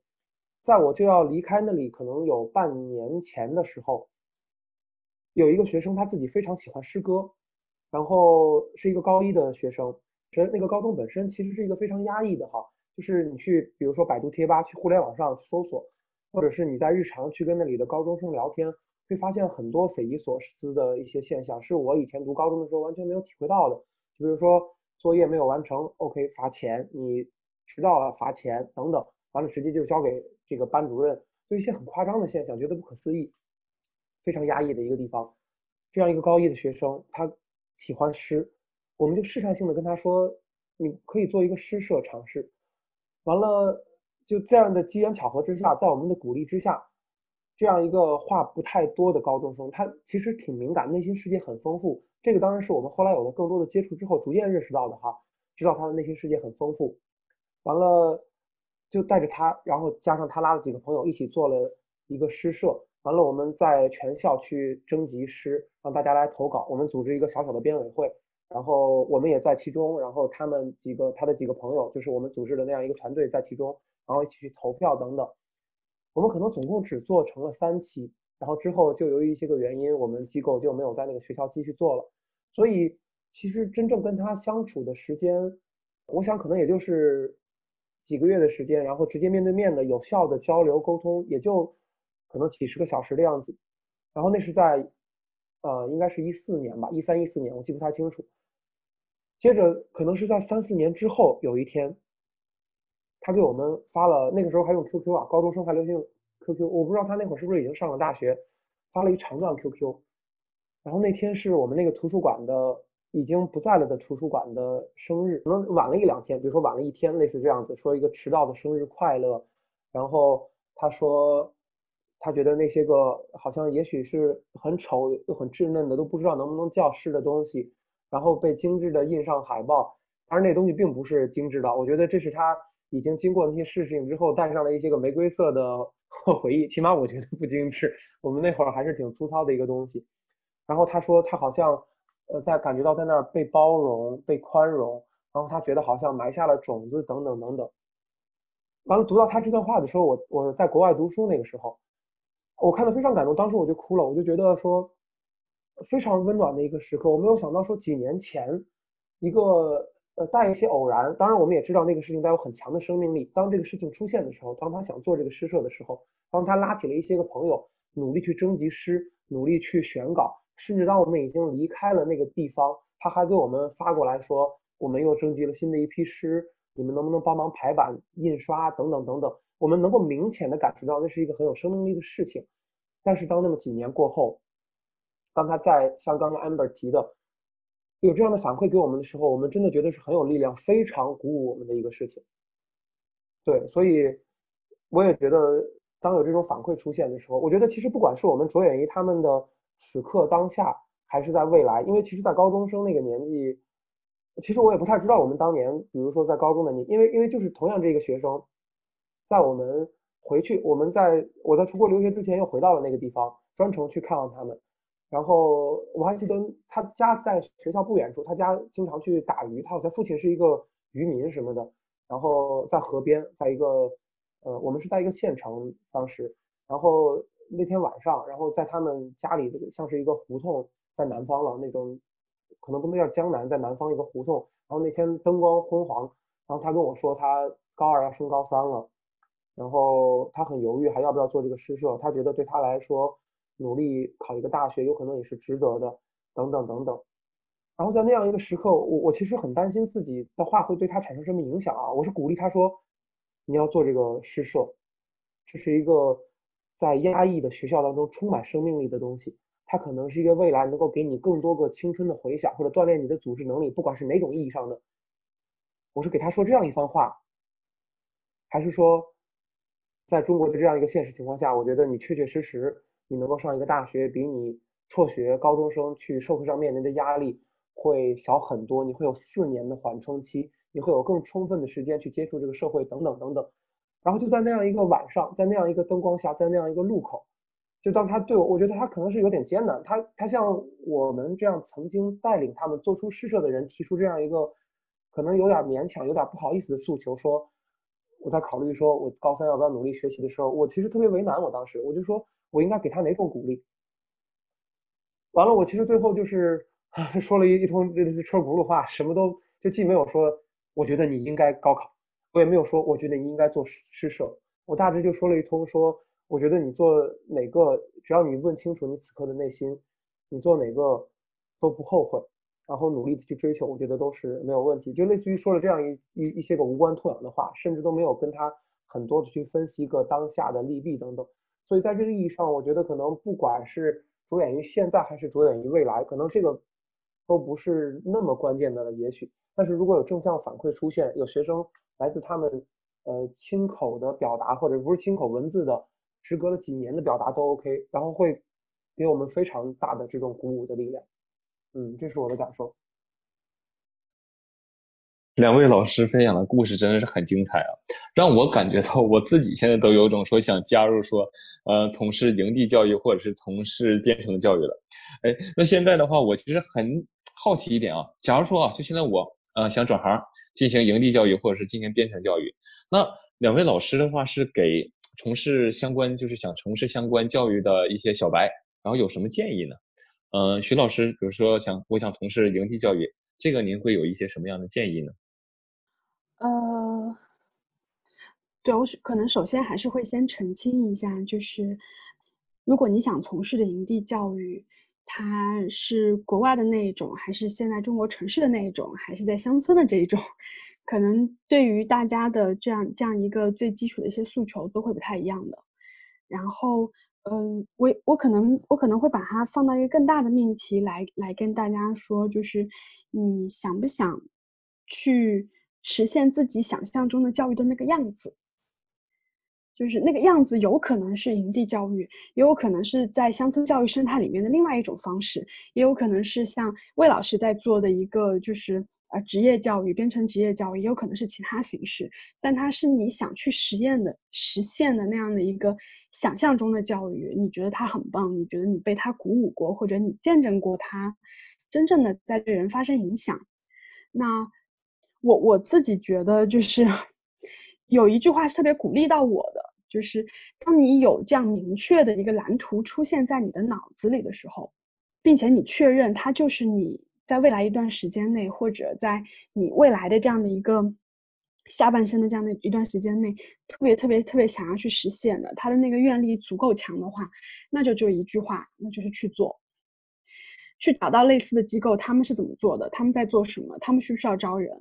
在我就要离开那里可能有半年前的时候，有一个学生他自己非常喜欢诗歌，然后是一个高一的学生。其实那个高中本身其实是一个非常压抑的哈，就是你去比如说百度贴吧、去互联网上搜索，或者是你在日常去跟那里的高中生聊天，会发现很多匪夷所思的一些现象，是我以前读高中的时候完全没有体会到的。就比如说作业没有完成，OK 罚钱；你迟到了罚钱等等，完了直接就交给。这个班主任对一些很夸张的现象觉得不可思议，非常压抑的一个地方。这样一个高一的学生，他喜欢诗，我们就试探性的跟他说：“你可以做一个诗社尝试。”完了，就这样的机缘巧合之下，在我们的鼓励之下，这样一个话不太多的高中生，他其实挺敏感，内心世界很丰富。这个当然是我们后来有了更多的接触之后，逐渐认识到的哈，知道他的内心世界很丰富。完了。就带着他，然后加上他拉了几个朋友一起做了一个诗社。完了，我们在全校去征集诗，让大家来投稿。我们组织一个小小的编委会，然后我们也在其中。然后他们几个，他的几个朋友，就是我们组织的那样一个团队在其中，然后一起去投票等等。我们可能总共只做成了三期，然后之后就由于一些个原因，我们机构就没有在那个学校继续做了。所以其实真正跟他相处的时间，我想可能也就是。几个月的时间，然后直接面对面的有效的交流沟通，也就可能几十个小时的样子。然后那是在，呃，应该是一四年吧，一三一四年，我记不太清楚。接着可能是在三四年之后，有一天，他给我们发了，那个时候还用 QQ 啊，高中生还流行 QQ，我不知道他那会儿是不是已经上了大学，发了一长段 QQ。然后那天是我们那个图书馆的。已经不在了的图书馆的生日，可能晚了一两天，比如说晚了一天，类似这样子，说一个迟到的生日快乐。然后他说，他觉得那些个好像也许是很丑又很稚嫩的，都不知道能不能叫诗的东西，然后被精致的印上海报。当然那东西并不是精致的，我觉得这是他已经经过那些事情之后带上了一些个玫瑰色的 回忆，起码我觉得不精致。我们那会儿还是挺粗糙的一个东西。然后他说他好像。呃，在感觉到在那儿被包容、被宽容，然后他觉得好像埋下了种子，等等等等。完了，读到他这段话的时候，我我在国外读书那个时候，我看到非常感动，当时我就哭了，我就觉得说非常温暖的一个时刻。我没有想到说几年前一个呃带一些偶然，当然我们也知道那个事情带有很强的生命力。当这个事情出现的时候，当他想做这个诗社的时候，当他拉起了一些个朋友，努力去征集诗，努力去选稿。甚至当我们已经离开了那个地方，他还给我们发过来说，我们又征集了新的一批诗，你们能不能帮忙排版、印刷等等等等？我们能够明显的感受到那是一个很有生命力的事情。但是当那么几年过后，当他在像刚刚 Amber 提的有这样的反馈给我们的时候，我们真的觉得是很有力量、非常鼓舞我们的一个事情。对，所以我也觉得，当有这种反馈出现的时候，我觉得其实不管是我们着眼于他们的。此刻当下还是在未来，因为其实，在高中生那个年纪，其实我也不太知道我们当年，比如说在高中的年，因为因为就是同样这个学生，在我们回去，我们在我在出国留学之前又回到了那个地方，专程去看望他们。然后我还记得他家在学校不远处，他家经常去打鱼，他好像父亲是一个渔民什么的。然后在河边，在一个呃，我们是在一个县城当时，然后。那天晚上，然后在他们家里，像是一个胡同，在南方了那种，可能不能叫江南，在南方一个胡同。然后那天灯光昏黄，然后他跟我说他高二要升高三了，然后他很犹豫还要不要做这个诗社，他觉得对他来说努力考一个大学有可能也是值得的，等等等等。然后在那样一个时刻，我我其实很担心自己的话会对他产生什么影响啊！我是鼓励他说，你要做这个诗社，这是一个。在压抑的学校当中，充满生命力的东西，它可能是一个未来能够给你更多个青春的回响，或者锻炼你的组织能力，不管是哪种意义上的。我是给他说这样一番话，还是说，在中国的这样一个现实情况下，我觉得你确确实实，你能够上一个大学，比你辍学高中生去社会上面临的压力会小很多。你会有四年的缓冲期，你会有更充分的时间去接触这个社会，等等等等。然后就在那样一个晚上，在那样一个灯光下，在那样一个路口，就当他对我，我觉得他可能是有点艰难。他他向我们这样曾经带领他们做出施舍的人提出这样一个可能有点勉强、有点不好意思的诉求，说我在考虑说我高三要不要努力学习的时候，我其实特别为难。我当时我就说我应该给他哪种鼓励？完了，我其实最后就是 说了一一通类似车轱辘话，什么都就既没有说我觉得你应该高考。我也没有说，我觉得你应该做施舍。我大致就说了一通，说我觉得你做哪个，只要你问清楚你此刻的内心，你做哪个都不后悔，然后努力的去追求，我觉得都是没有问题。就类似于说了这样一一一些个无关痛痒的话，甚至都没有跟他很多的去分析一个当下的利弊等等。所以在这个意义上，我觉得可能不管是着眼于现在还是着眼于未来，可能这个都不是那么关键的了。也许，但是如果有正向反馈出现，有学生。来自他们，呃，亲口的表达，或者不是亲口文字的，时隔了几年的表达都 OK，然后会给我们非常大的这种鼓舞的力量。嗯，这是我的感受。两位老师分享的故事真的是很精彩啊，让我感觉到我自己现在都有种说想加入说，呃，从事营地教育或者是从事编程教育了。哎，那现在的话，我其实很好奇一点啊，假如说啊，就现在我呃想转行。进行营地教育或者是进行编程教育，那两位老师的话是给从事相关就是想从事相关教育的一些小白，然后有什么建议呢？嗯，徐老师，比如说想我想从事营地教育，这个您会有一些什么样的建议呢？呃，对我可能首先还是会先澄清一下，就是如果你想从事的营地教育。它是国外的那一种，还是现在中国城市的那一种，还是在乡村的这一种？可能对于大家的这样这样一个最基础的一些诉求都会不太一样的。然后，嗯，我我可能我可能会把它放到一个更大的命题来来跟大家说，就是你想不想去实现自己想象中的教育的那个样子？就是那个样子，有可能是营地教育，也有可能是在乡村教育生态里面的另外一种方式，也有可能是像魏老师在做的一个，就是呃职业教育，编成职业教育，也有可能是其他形式。但它是你想去实验的、实现的那样的一个想象中的教育，你觉得它很棒，你觉得你被它鼓舞过，或者你见证过它真正的在对人发生影响。那我我自己觉得就是。有一句话是特别鼓励到我的，就是当你有这样明确的一个蓝图出现在你的脑子里的时候，并且你确认它就是你在未来一段时间内，或者在你未来的这样的一个下半生的这样的一段时间内，特别特别特别想要去实现的，他的那个愿力足够强的话，那就就一句话，那就是去做，去找到类似的机构，他们是怎么做的，他们在做什么，他们需不需要招人。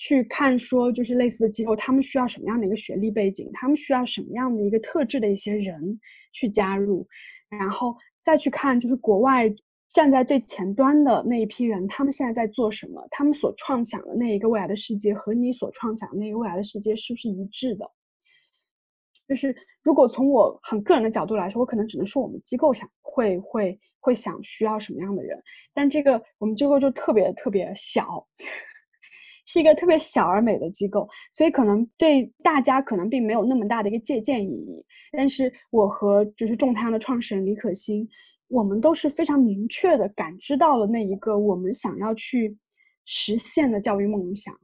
去看说，就是类似的机构，他们需要什么样的一个学历背景，他们需要什么样的一个特质的一些人去加入，然后再去看，就是国外站在最前端的那一批人，他们现在在做什么，他们所创想的那一个未来的世界和你所创想的那个未来的世界是不是一致的？就是如果从我很个人的角度来说，我可能只能说我们机构想会会会想需要什么样的人，但这个我们机构就特别特别小。是一个特别小而美的机构，所以可能对大家可能并没有那么大的一个借鉴意义。但是我和就是众太阳的创始人李可欣，我们都是非常明确的感知到了那一个我们想要去实现的教育梦想。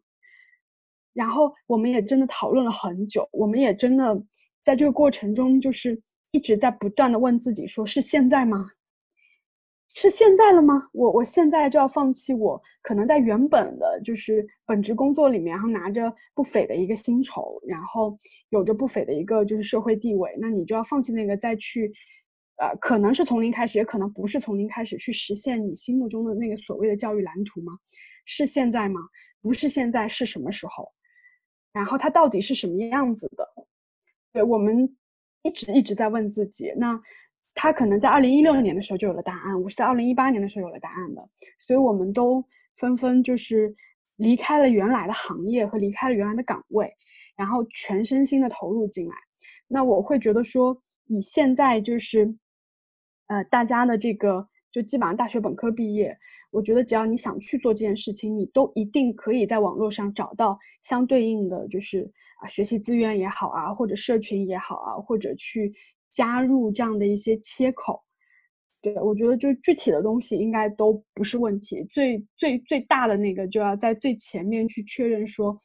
然后我们也真的讨论了很久，我们也真的在这个过程中就是一直在不断的问自己：说是现在吗？是现在了吗？我我现在就要放弃我可能在原本的就是本职工作里面，然后拿着不菲的一个薪酬，然后有着不菲的一个就是社会地位，那你就要放弃那个再去，呃，可能是从零开始，也可能不是从零开始去实现你心目中的那个所谓的教育蓝图吗？是现在吗？不是现在，是什么时候？然后它到底是什么样子的？对我们一直一直在问自己，那。他可能在二零一六年的时候就有了答案，我是在二零一八年的时候有了答案的，所以我们都纷纷就是离开了原来的行业和离开了原来的岗位，然后全身心的投入进来。那我会觉得说，以现在就是，呃，大家的这个就基本上大学本科毕业。我觉得只要你想去做这件事情，你都一定可以在网络上找到相对应的，就是啊学习资源也好啊，或者社群也好啊，或者去加入这样的一些切口。对我觉得就具体的东西应该都不是问题，最最最大的那个就要在最前面去确认说，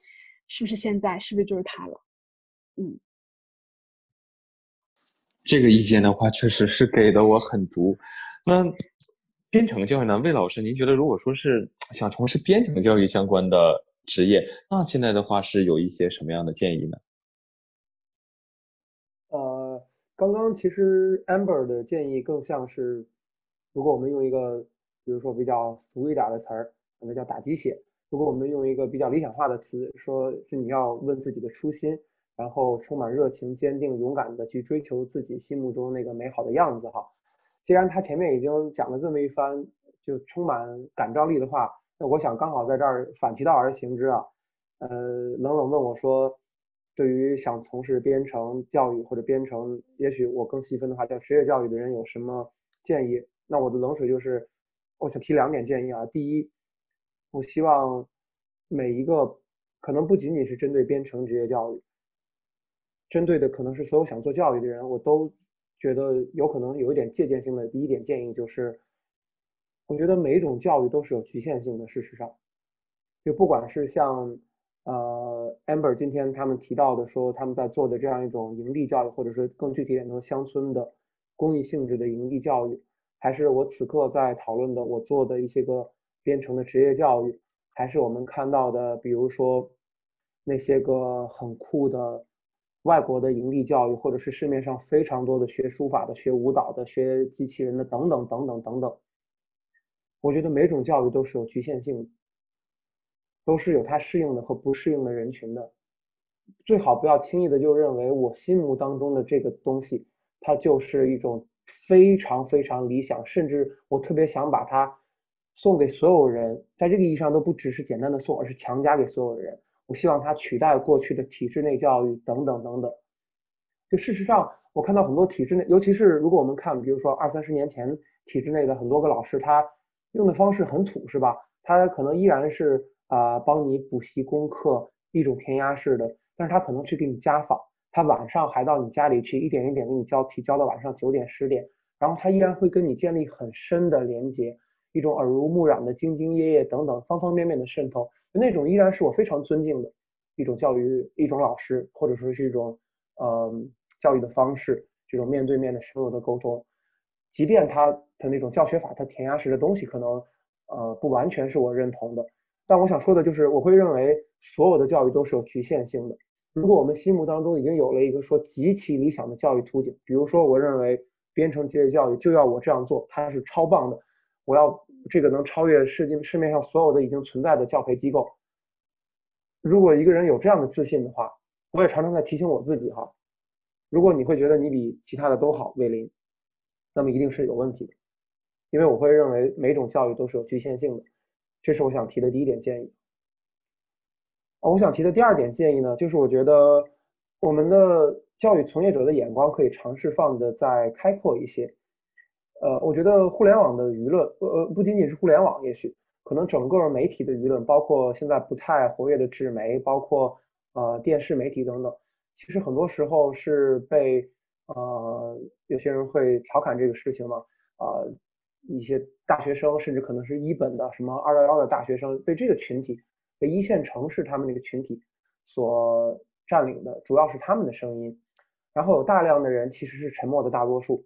是不是现在是不是就是它了。嗯，这个意见的话，确实是给的我很足。那。编程教育呢？魏老师，您觉得如果说是想从事编程教育相关的职业，那现在的话是有一些什么样的建议呢？呃，刚刚其实 Amber 的建议更像是，如果我们用一个，比如说比较俗一点的词儿，那叫打鸡血；如果我们用一个比较理想化的词，说是你要问自己的初心，然后充满热情、坚定、勇敢的去追求自己心目中那个美好的样子，哈。既然他前面已经讲了这么一番就充满感召力的话，那我想刚好在这儿反其道而行之啊。呃，冷冷问我说，对于想从事编程教育或者编程，也许我更细分的话叫职业教育的人有什么建议？那我的冷水就是，我想提两点建议啊。第一，我希望每一个可能不仅仅是针对编程职业教育，针对的可能是所有想做教育的人，我都。觉得有可能有一点借鉴性的第一点建议就是，我觉得每一种教育都是有局限性的。事实上，就不管是像呃 Amber 今天他们提到的说他们在做的这样一种营地教育，或者是更具体点说乡村的公益性质的营地教育，还是我此刻在讨论的我做的一些个编程的职业教育，还是我们看到的比如说那些个很酷的。外国的营地教育，或者是市面上非常多的学书法的、学舞蹈的、学机器人的等等等等等等，我觉得每种教育都是有局限性的，都是有它适应的和不适应的人群的。最好不要轻易的就认为我心目当中的这个东西，它就是一种非常非常理想，甚至我特别想把它送给所有人，在这个意义上都不只是简单的送，而是强加给所有人。我希望它取代过去的体制内教育等等等等。就事实上，我看到很多体制内，尤其是如果我们看，比如说二三十年前体制内的很多个老师，他用的方式很土，是吧？他可能依然是啊帮你补习功课，一种填鸭式的，但是他可能去给你家访，他晚上还到你家里去一点一点给你教题，教到晚上九点十点，然后他依然会跟你建立很深的连接，一种耳濡目染的兢兢业业等等方方面面的渗透。那种依然是我非常尊敬的一种教育，一种老师，或者说是一种呃教育的方式，这种面对面的深入的沟通，即便他的那种教学法，他填鸭式的东西可能呃不完全是我认同的，但我想说的就是，我会认为所有的教育都是有局限性的。如果我们心目当中已经有了一个说极其理想的教育图景，比如说我认为编程职业教育就要我这样做，它是超棒的，我要。这个能超越世界市面上所有的已经存在的教培机构。如果一个人有这样的自信的话，我也常常在提醒我自己哈。如果你会觉得你比其他的都好，魏林，那么一定是有问题的，因为我会认为每种教育都是有局限性的。这是我想提的第一点建议。我想提的第二点建议呢，就是我觉得我们的教育从业者的眼光可以尝试放的再开阔一些。呃，我觉得互联网的舆论，呃，不仅仅是互联网，也许可能整个媒体的舆论，包括现在不太活跃的纸媒，包括呃电视媒体等等，其实很多时候是被呃有些人会调侃这个事情嘛，啊，一些大学生，甚至可能是一本的什么二幺幺的大学生，被这个群体，被一线城市他们那个群体所占领的，主要是他们的声音，然后有大量的人其实是沉默的大多数。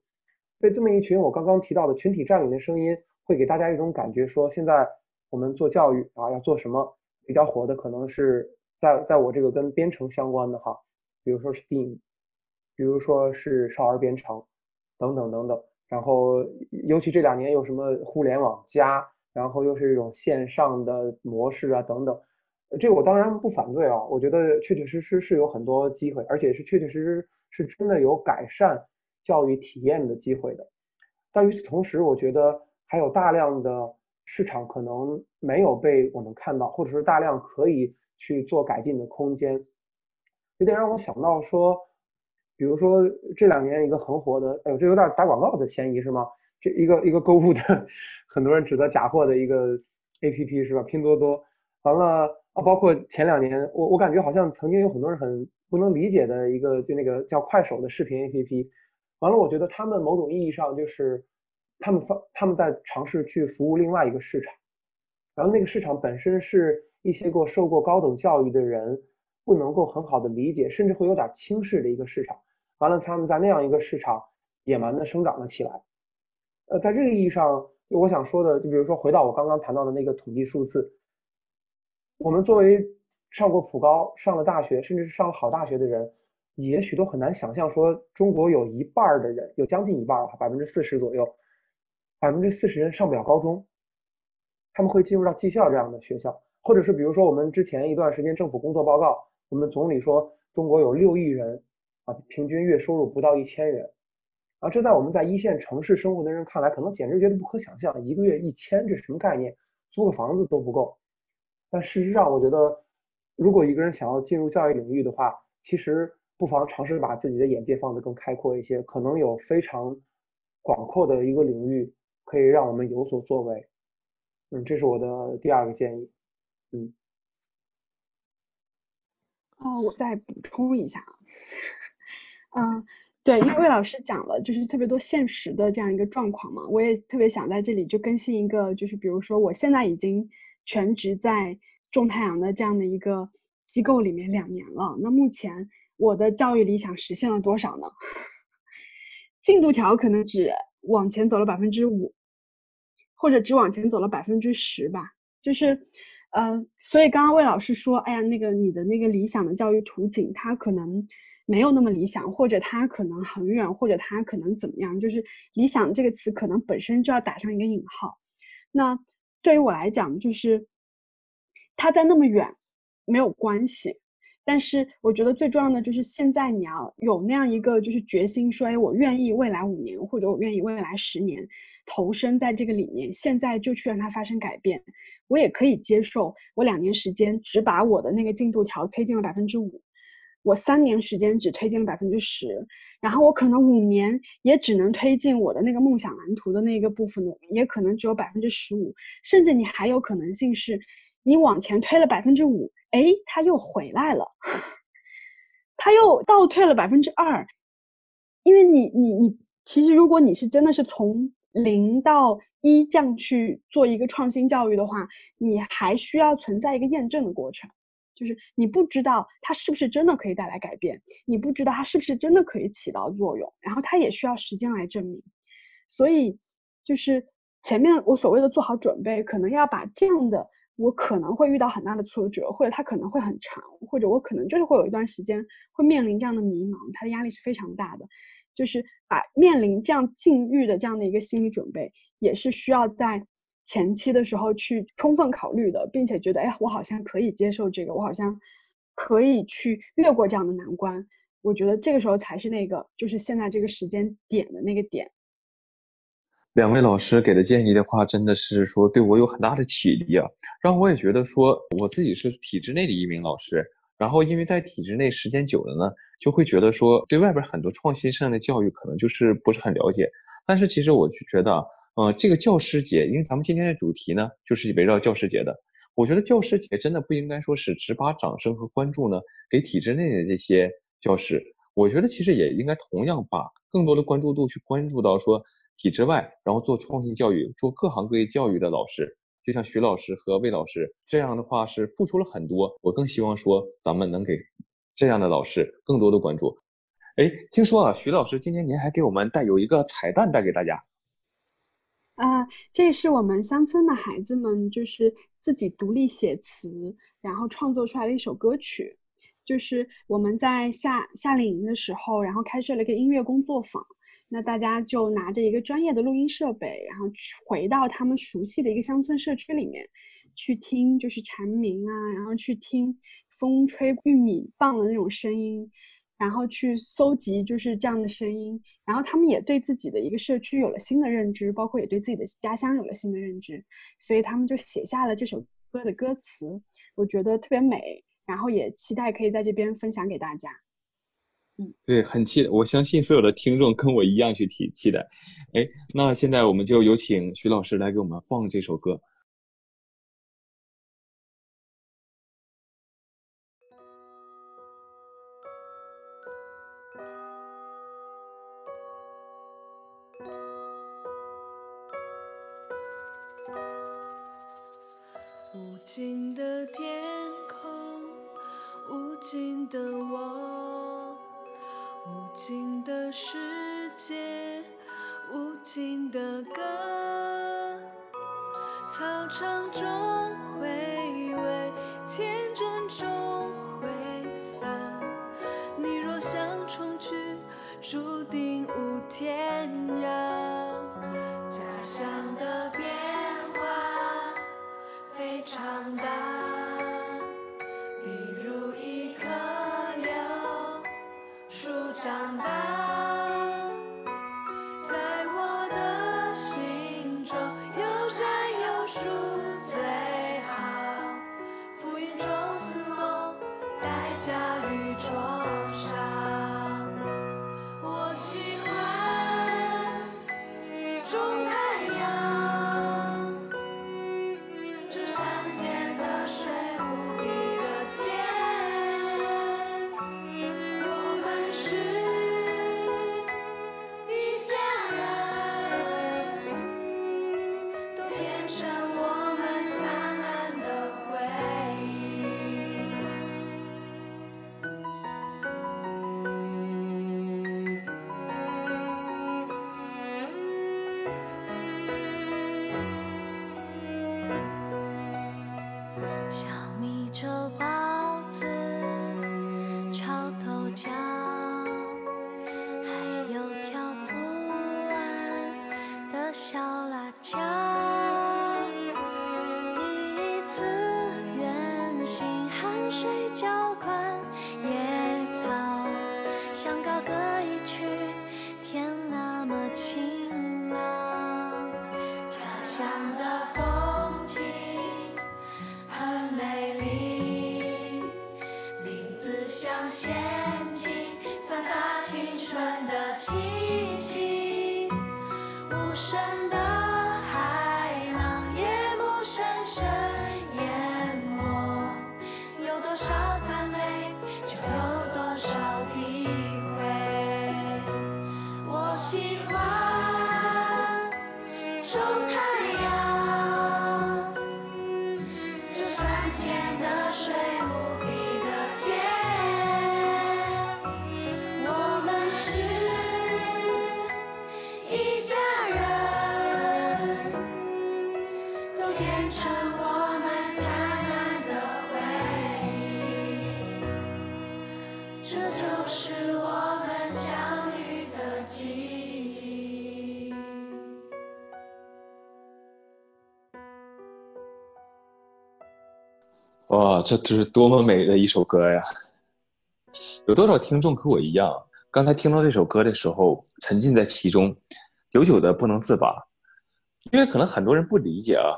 被这么一群我刚刚提到的群体占领的声音，会给大家一种感觉，说现在我们做教育啊，要做什么？比较火的可能是在在我这个跟编程相关的哈，比如说 Steam，比如说是少儿编程，等等等等。然后尤其这两年有什么互联网加，然后又是这种线上的模式啊等等，这个我当然不反对啊，我觉得确确实实是有很多机会，而且是确确实实是真的有改善。教育体验的机会的，但与此同时，我觉得还有大量的市场可能没有被我们看到，或者是大量可以去做改进的空间。有点让我想到说，比如说这两年一个很火的，哎呦，这有点打广告的嫌疑是吗？这一个一个购物的，很多人指责假货的一个 A P P 是吧？拼多多，完了啊，包括前两年，我我感觉好像曾经有很多人很不能理解的一个，就那个叫快手的视频 A P P，完了，我觉得他们某种意义上就是他们发他们在尝试去服务另外一个市场，然后那个市场本身是一些过受过高等教育的人不能够很好的理解，甚至会有点轻视的一个市场，完了，他们在那样一个市场野蛮的生长了起来。呃，在这个意义上，我想说的，就比如说回到我刚刚谈到的那个统计数字，我们作为上过普高、上了大学，甚至是上了好大学的人，也许都很难想象说，中国有一半的人，有将近一半儿，百分之四十左右，百分之四十人上不了高中，他们会进入到技校这样的学校，或者是比如说我们之前一段时间政府工作报告，我们总理说中国有六亿人，啊，平均月收入不到一千元。啊，这在我们在一线城市生活的人看来，可能简直觉得不可想象。一个月一千，这什么概念？租个房子都不够。但事实上，我觉得，如果一个人想要进入教育领域的话，其实不妨尝试把自己的眼界放得更开阔一些，可能有非常广阔的一个领域可以让我们有所作为。嗯，这是我的第二个建议。嗯。哦，我再补充一下嗯。对，因为魏老师讲了，就是特别多现实的这样一个状况嘛，我也特别想在这里就更新一个，就是比如说我现在已经全职在种太阳的这样的一个机构里面两年了，那目前我的教育理想实现了多少呢？进度条可能只往前走了百分之五，或者只往前走了百分之十吧，就是，嗯，所以刚刚魏老师说，哎呀，那个你的那个理想的教育图景，它可能。没有那么理想，或者他可能很远，或者他可能怎么样？就是“理想”这个词可能本身就要打上一个引号。那对于我来讲，就是他在那么远没有关系，但是我觉得最重要的就是现在你要有那样一个就是决心，说：“哎，我愿意未来五年，或者我愿意未来十年投身在这个里面，现在就去让它发生改变。”我也可以接受，我两年时间只把我的那个进度条推进了百分之五。我三年时间只推进了百分之十，然后我可能五年也只能推进我的那个梦想蓝图的那个部分的，也可能只有百分之十五，甚至你还有可能性是，你往前推了百分之五，哎，它又回来了，它又倒退了百分之二，因为你你你，其实如果你是真的是从零到一这样去做一个创新教育的话，你还需要存在一个验证的过程。就是你不知道它是不是真的可以带来改变，你不知道它是不是真的可以起到作用，然后它也需要时间来证明。所以，就是前面我所谓的做好准备，可能要把这样的我可能会遇到很大的挫折，或者它可能会很长，或者我可能就是会有一段时间会面临这样的迷茫，它的压力是非常大的。就是把面临这样境遇的这样的一个心理准备，也是需要在。前期的时候去充分考虑的，并且觉得，哎，我好像可以接受这个，我好像可以去越过这样的难关。我觉得这个时候才是那个，就是现在这个时间点的那个点。两位老师给的建议的话，真的是说对我有很大的启迪啊，让我也觉得说，我自己是体制内的一名老师，然后因为在体制内时间久了呢，就会觉得说，对外边很多创新上的教育可能就是不是很了解。但是其实我就觉得。呃，这个教师节，因为咱们今天的主题呢，就是围绕教师节的。我觉得教师节真的不应该说是只把掌声和关注呢给体制内的这些教师，我觉得其实也应该同样把更多的关注度去关注到说体制外，然后做创新教育、做各行各业教育的老师，就像徐老师和魏老师这样的话是付出了很多。我更希望说咱们能给这样的老师更多的关注。哎，听说啊，徐老师今天您还给我们带有一个彩蛋带给大家。啊，这是我们乡村的孩子们，就是自己独立写词，然后创作出来的一首歌曲。就是我们在夏夏令营的时候，然后开设了一个音乐工作坊，那大家就拿着一个专业的录音设备，然后去回到他们熟悉的一个乡村社区里面，去听就是蝉鸣啊，然后去听风吹玉米棒的那种声音。然后去搜集就是这样的声音，然后他们也对自己的一个社区有了新的认知，包括也对自己的家乡有了新的认知，所以他们就写下了这首歌的歌词，我觉得特别美，然后也期待可以在这边分享给大家。嗯，对，很期，我相信所有的听众跟我一样去期期待。哎，那现在我们就有请徐老师来给我们放这首歌。注定无天涯。家乡的变化。非常大，比如一棵柳树长大，这这是多么美的一首歌呀！有多少听众和我一样，刚才听到这首歌的时候，沉浸在其中，久久的不能自拔？因为可能很多人不理解啊，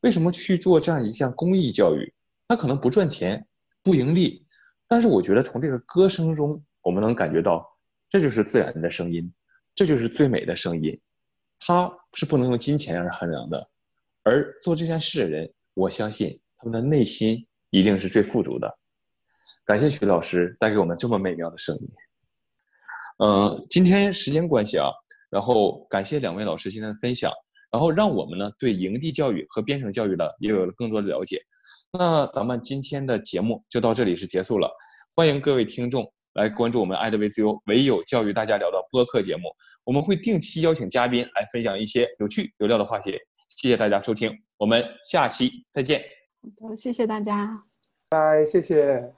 为什么去做这样一项公益教育？它可能不赚钱，不盈利，但是我觉得从这个歌声中，我们能感觉到，这就是自然的声音，这就是最美的声音，它是不能用金钱而衡量的。而做这件事的人，我相信他们的内心一定是最富足的。感谢徐老师带给我们这么美妙的声音。嗯，今天时间关系啊，然后感谢两位老师今天的分享，然后让我们呢对营地教育和编程教育呢也有了更多的了解。那咱们今天的节目就到这里是结束了，欢迎各位听众来关注我们爱的 VCU 唯有教育大家聊的播客节目，我们会定期邀请嘉宾来分享一些有趣有料的话题。谢谢大家收听，我们下期再见。好的，谢谢大家。拜，谢谢。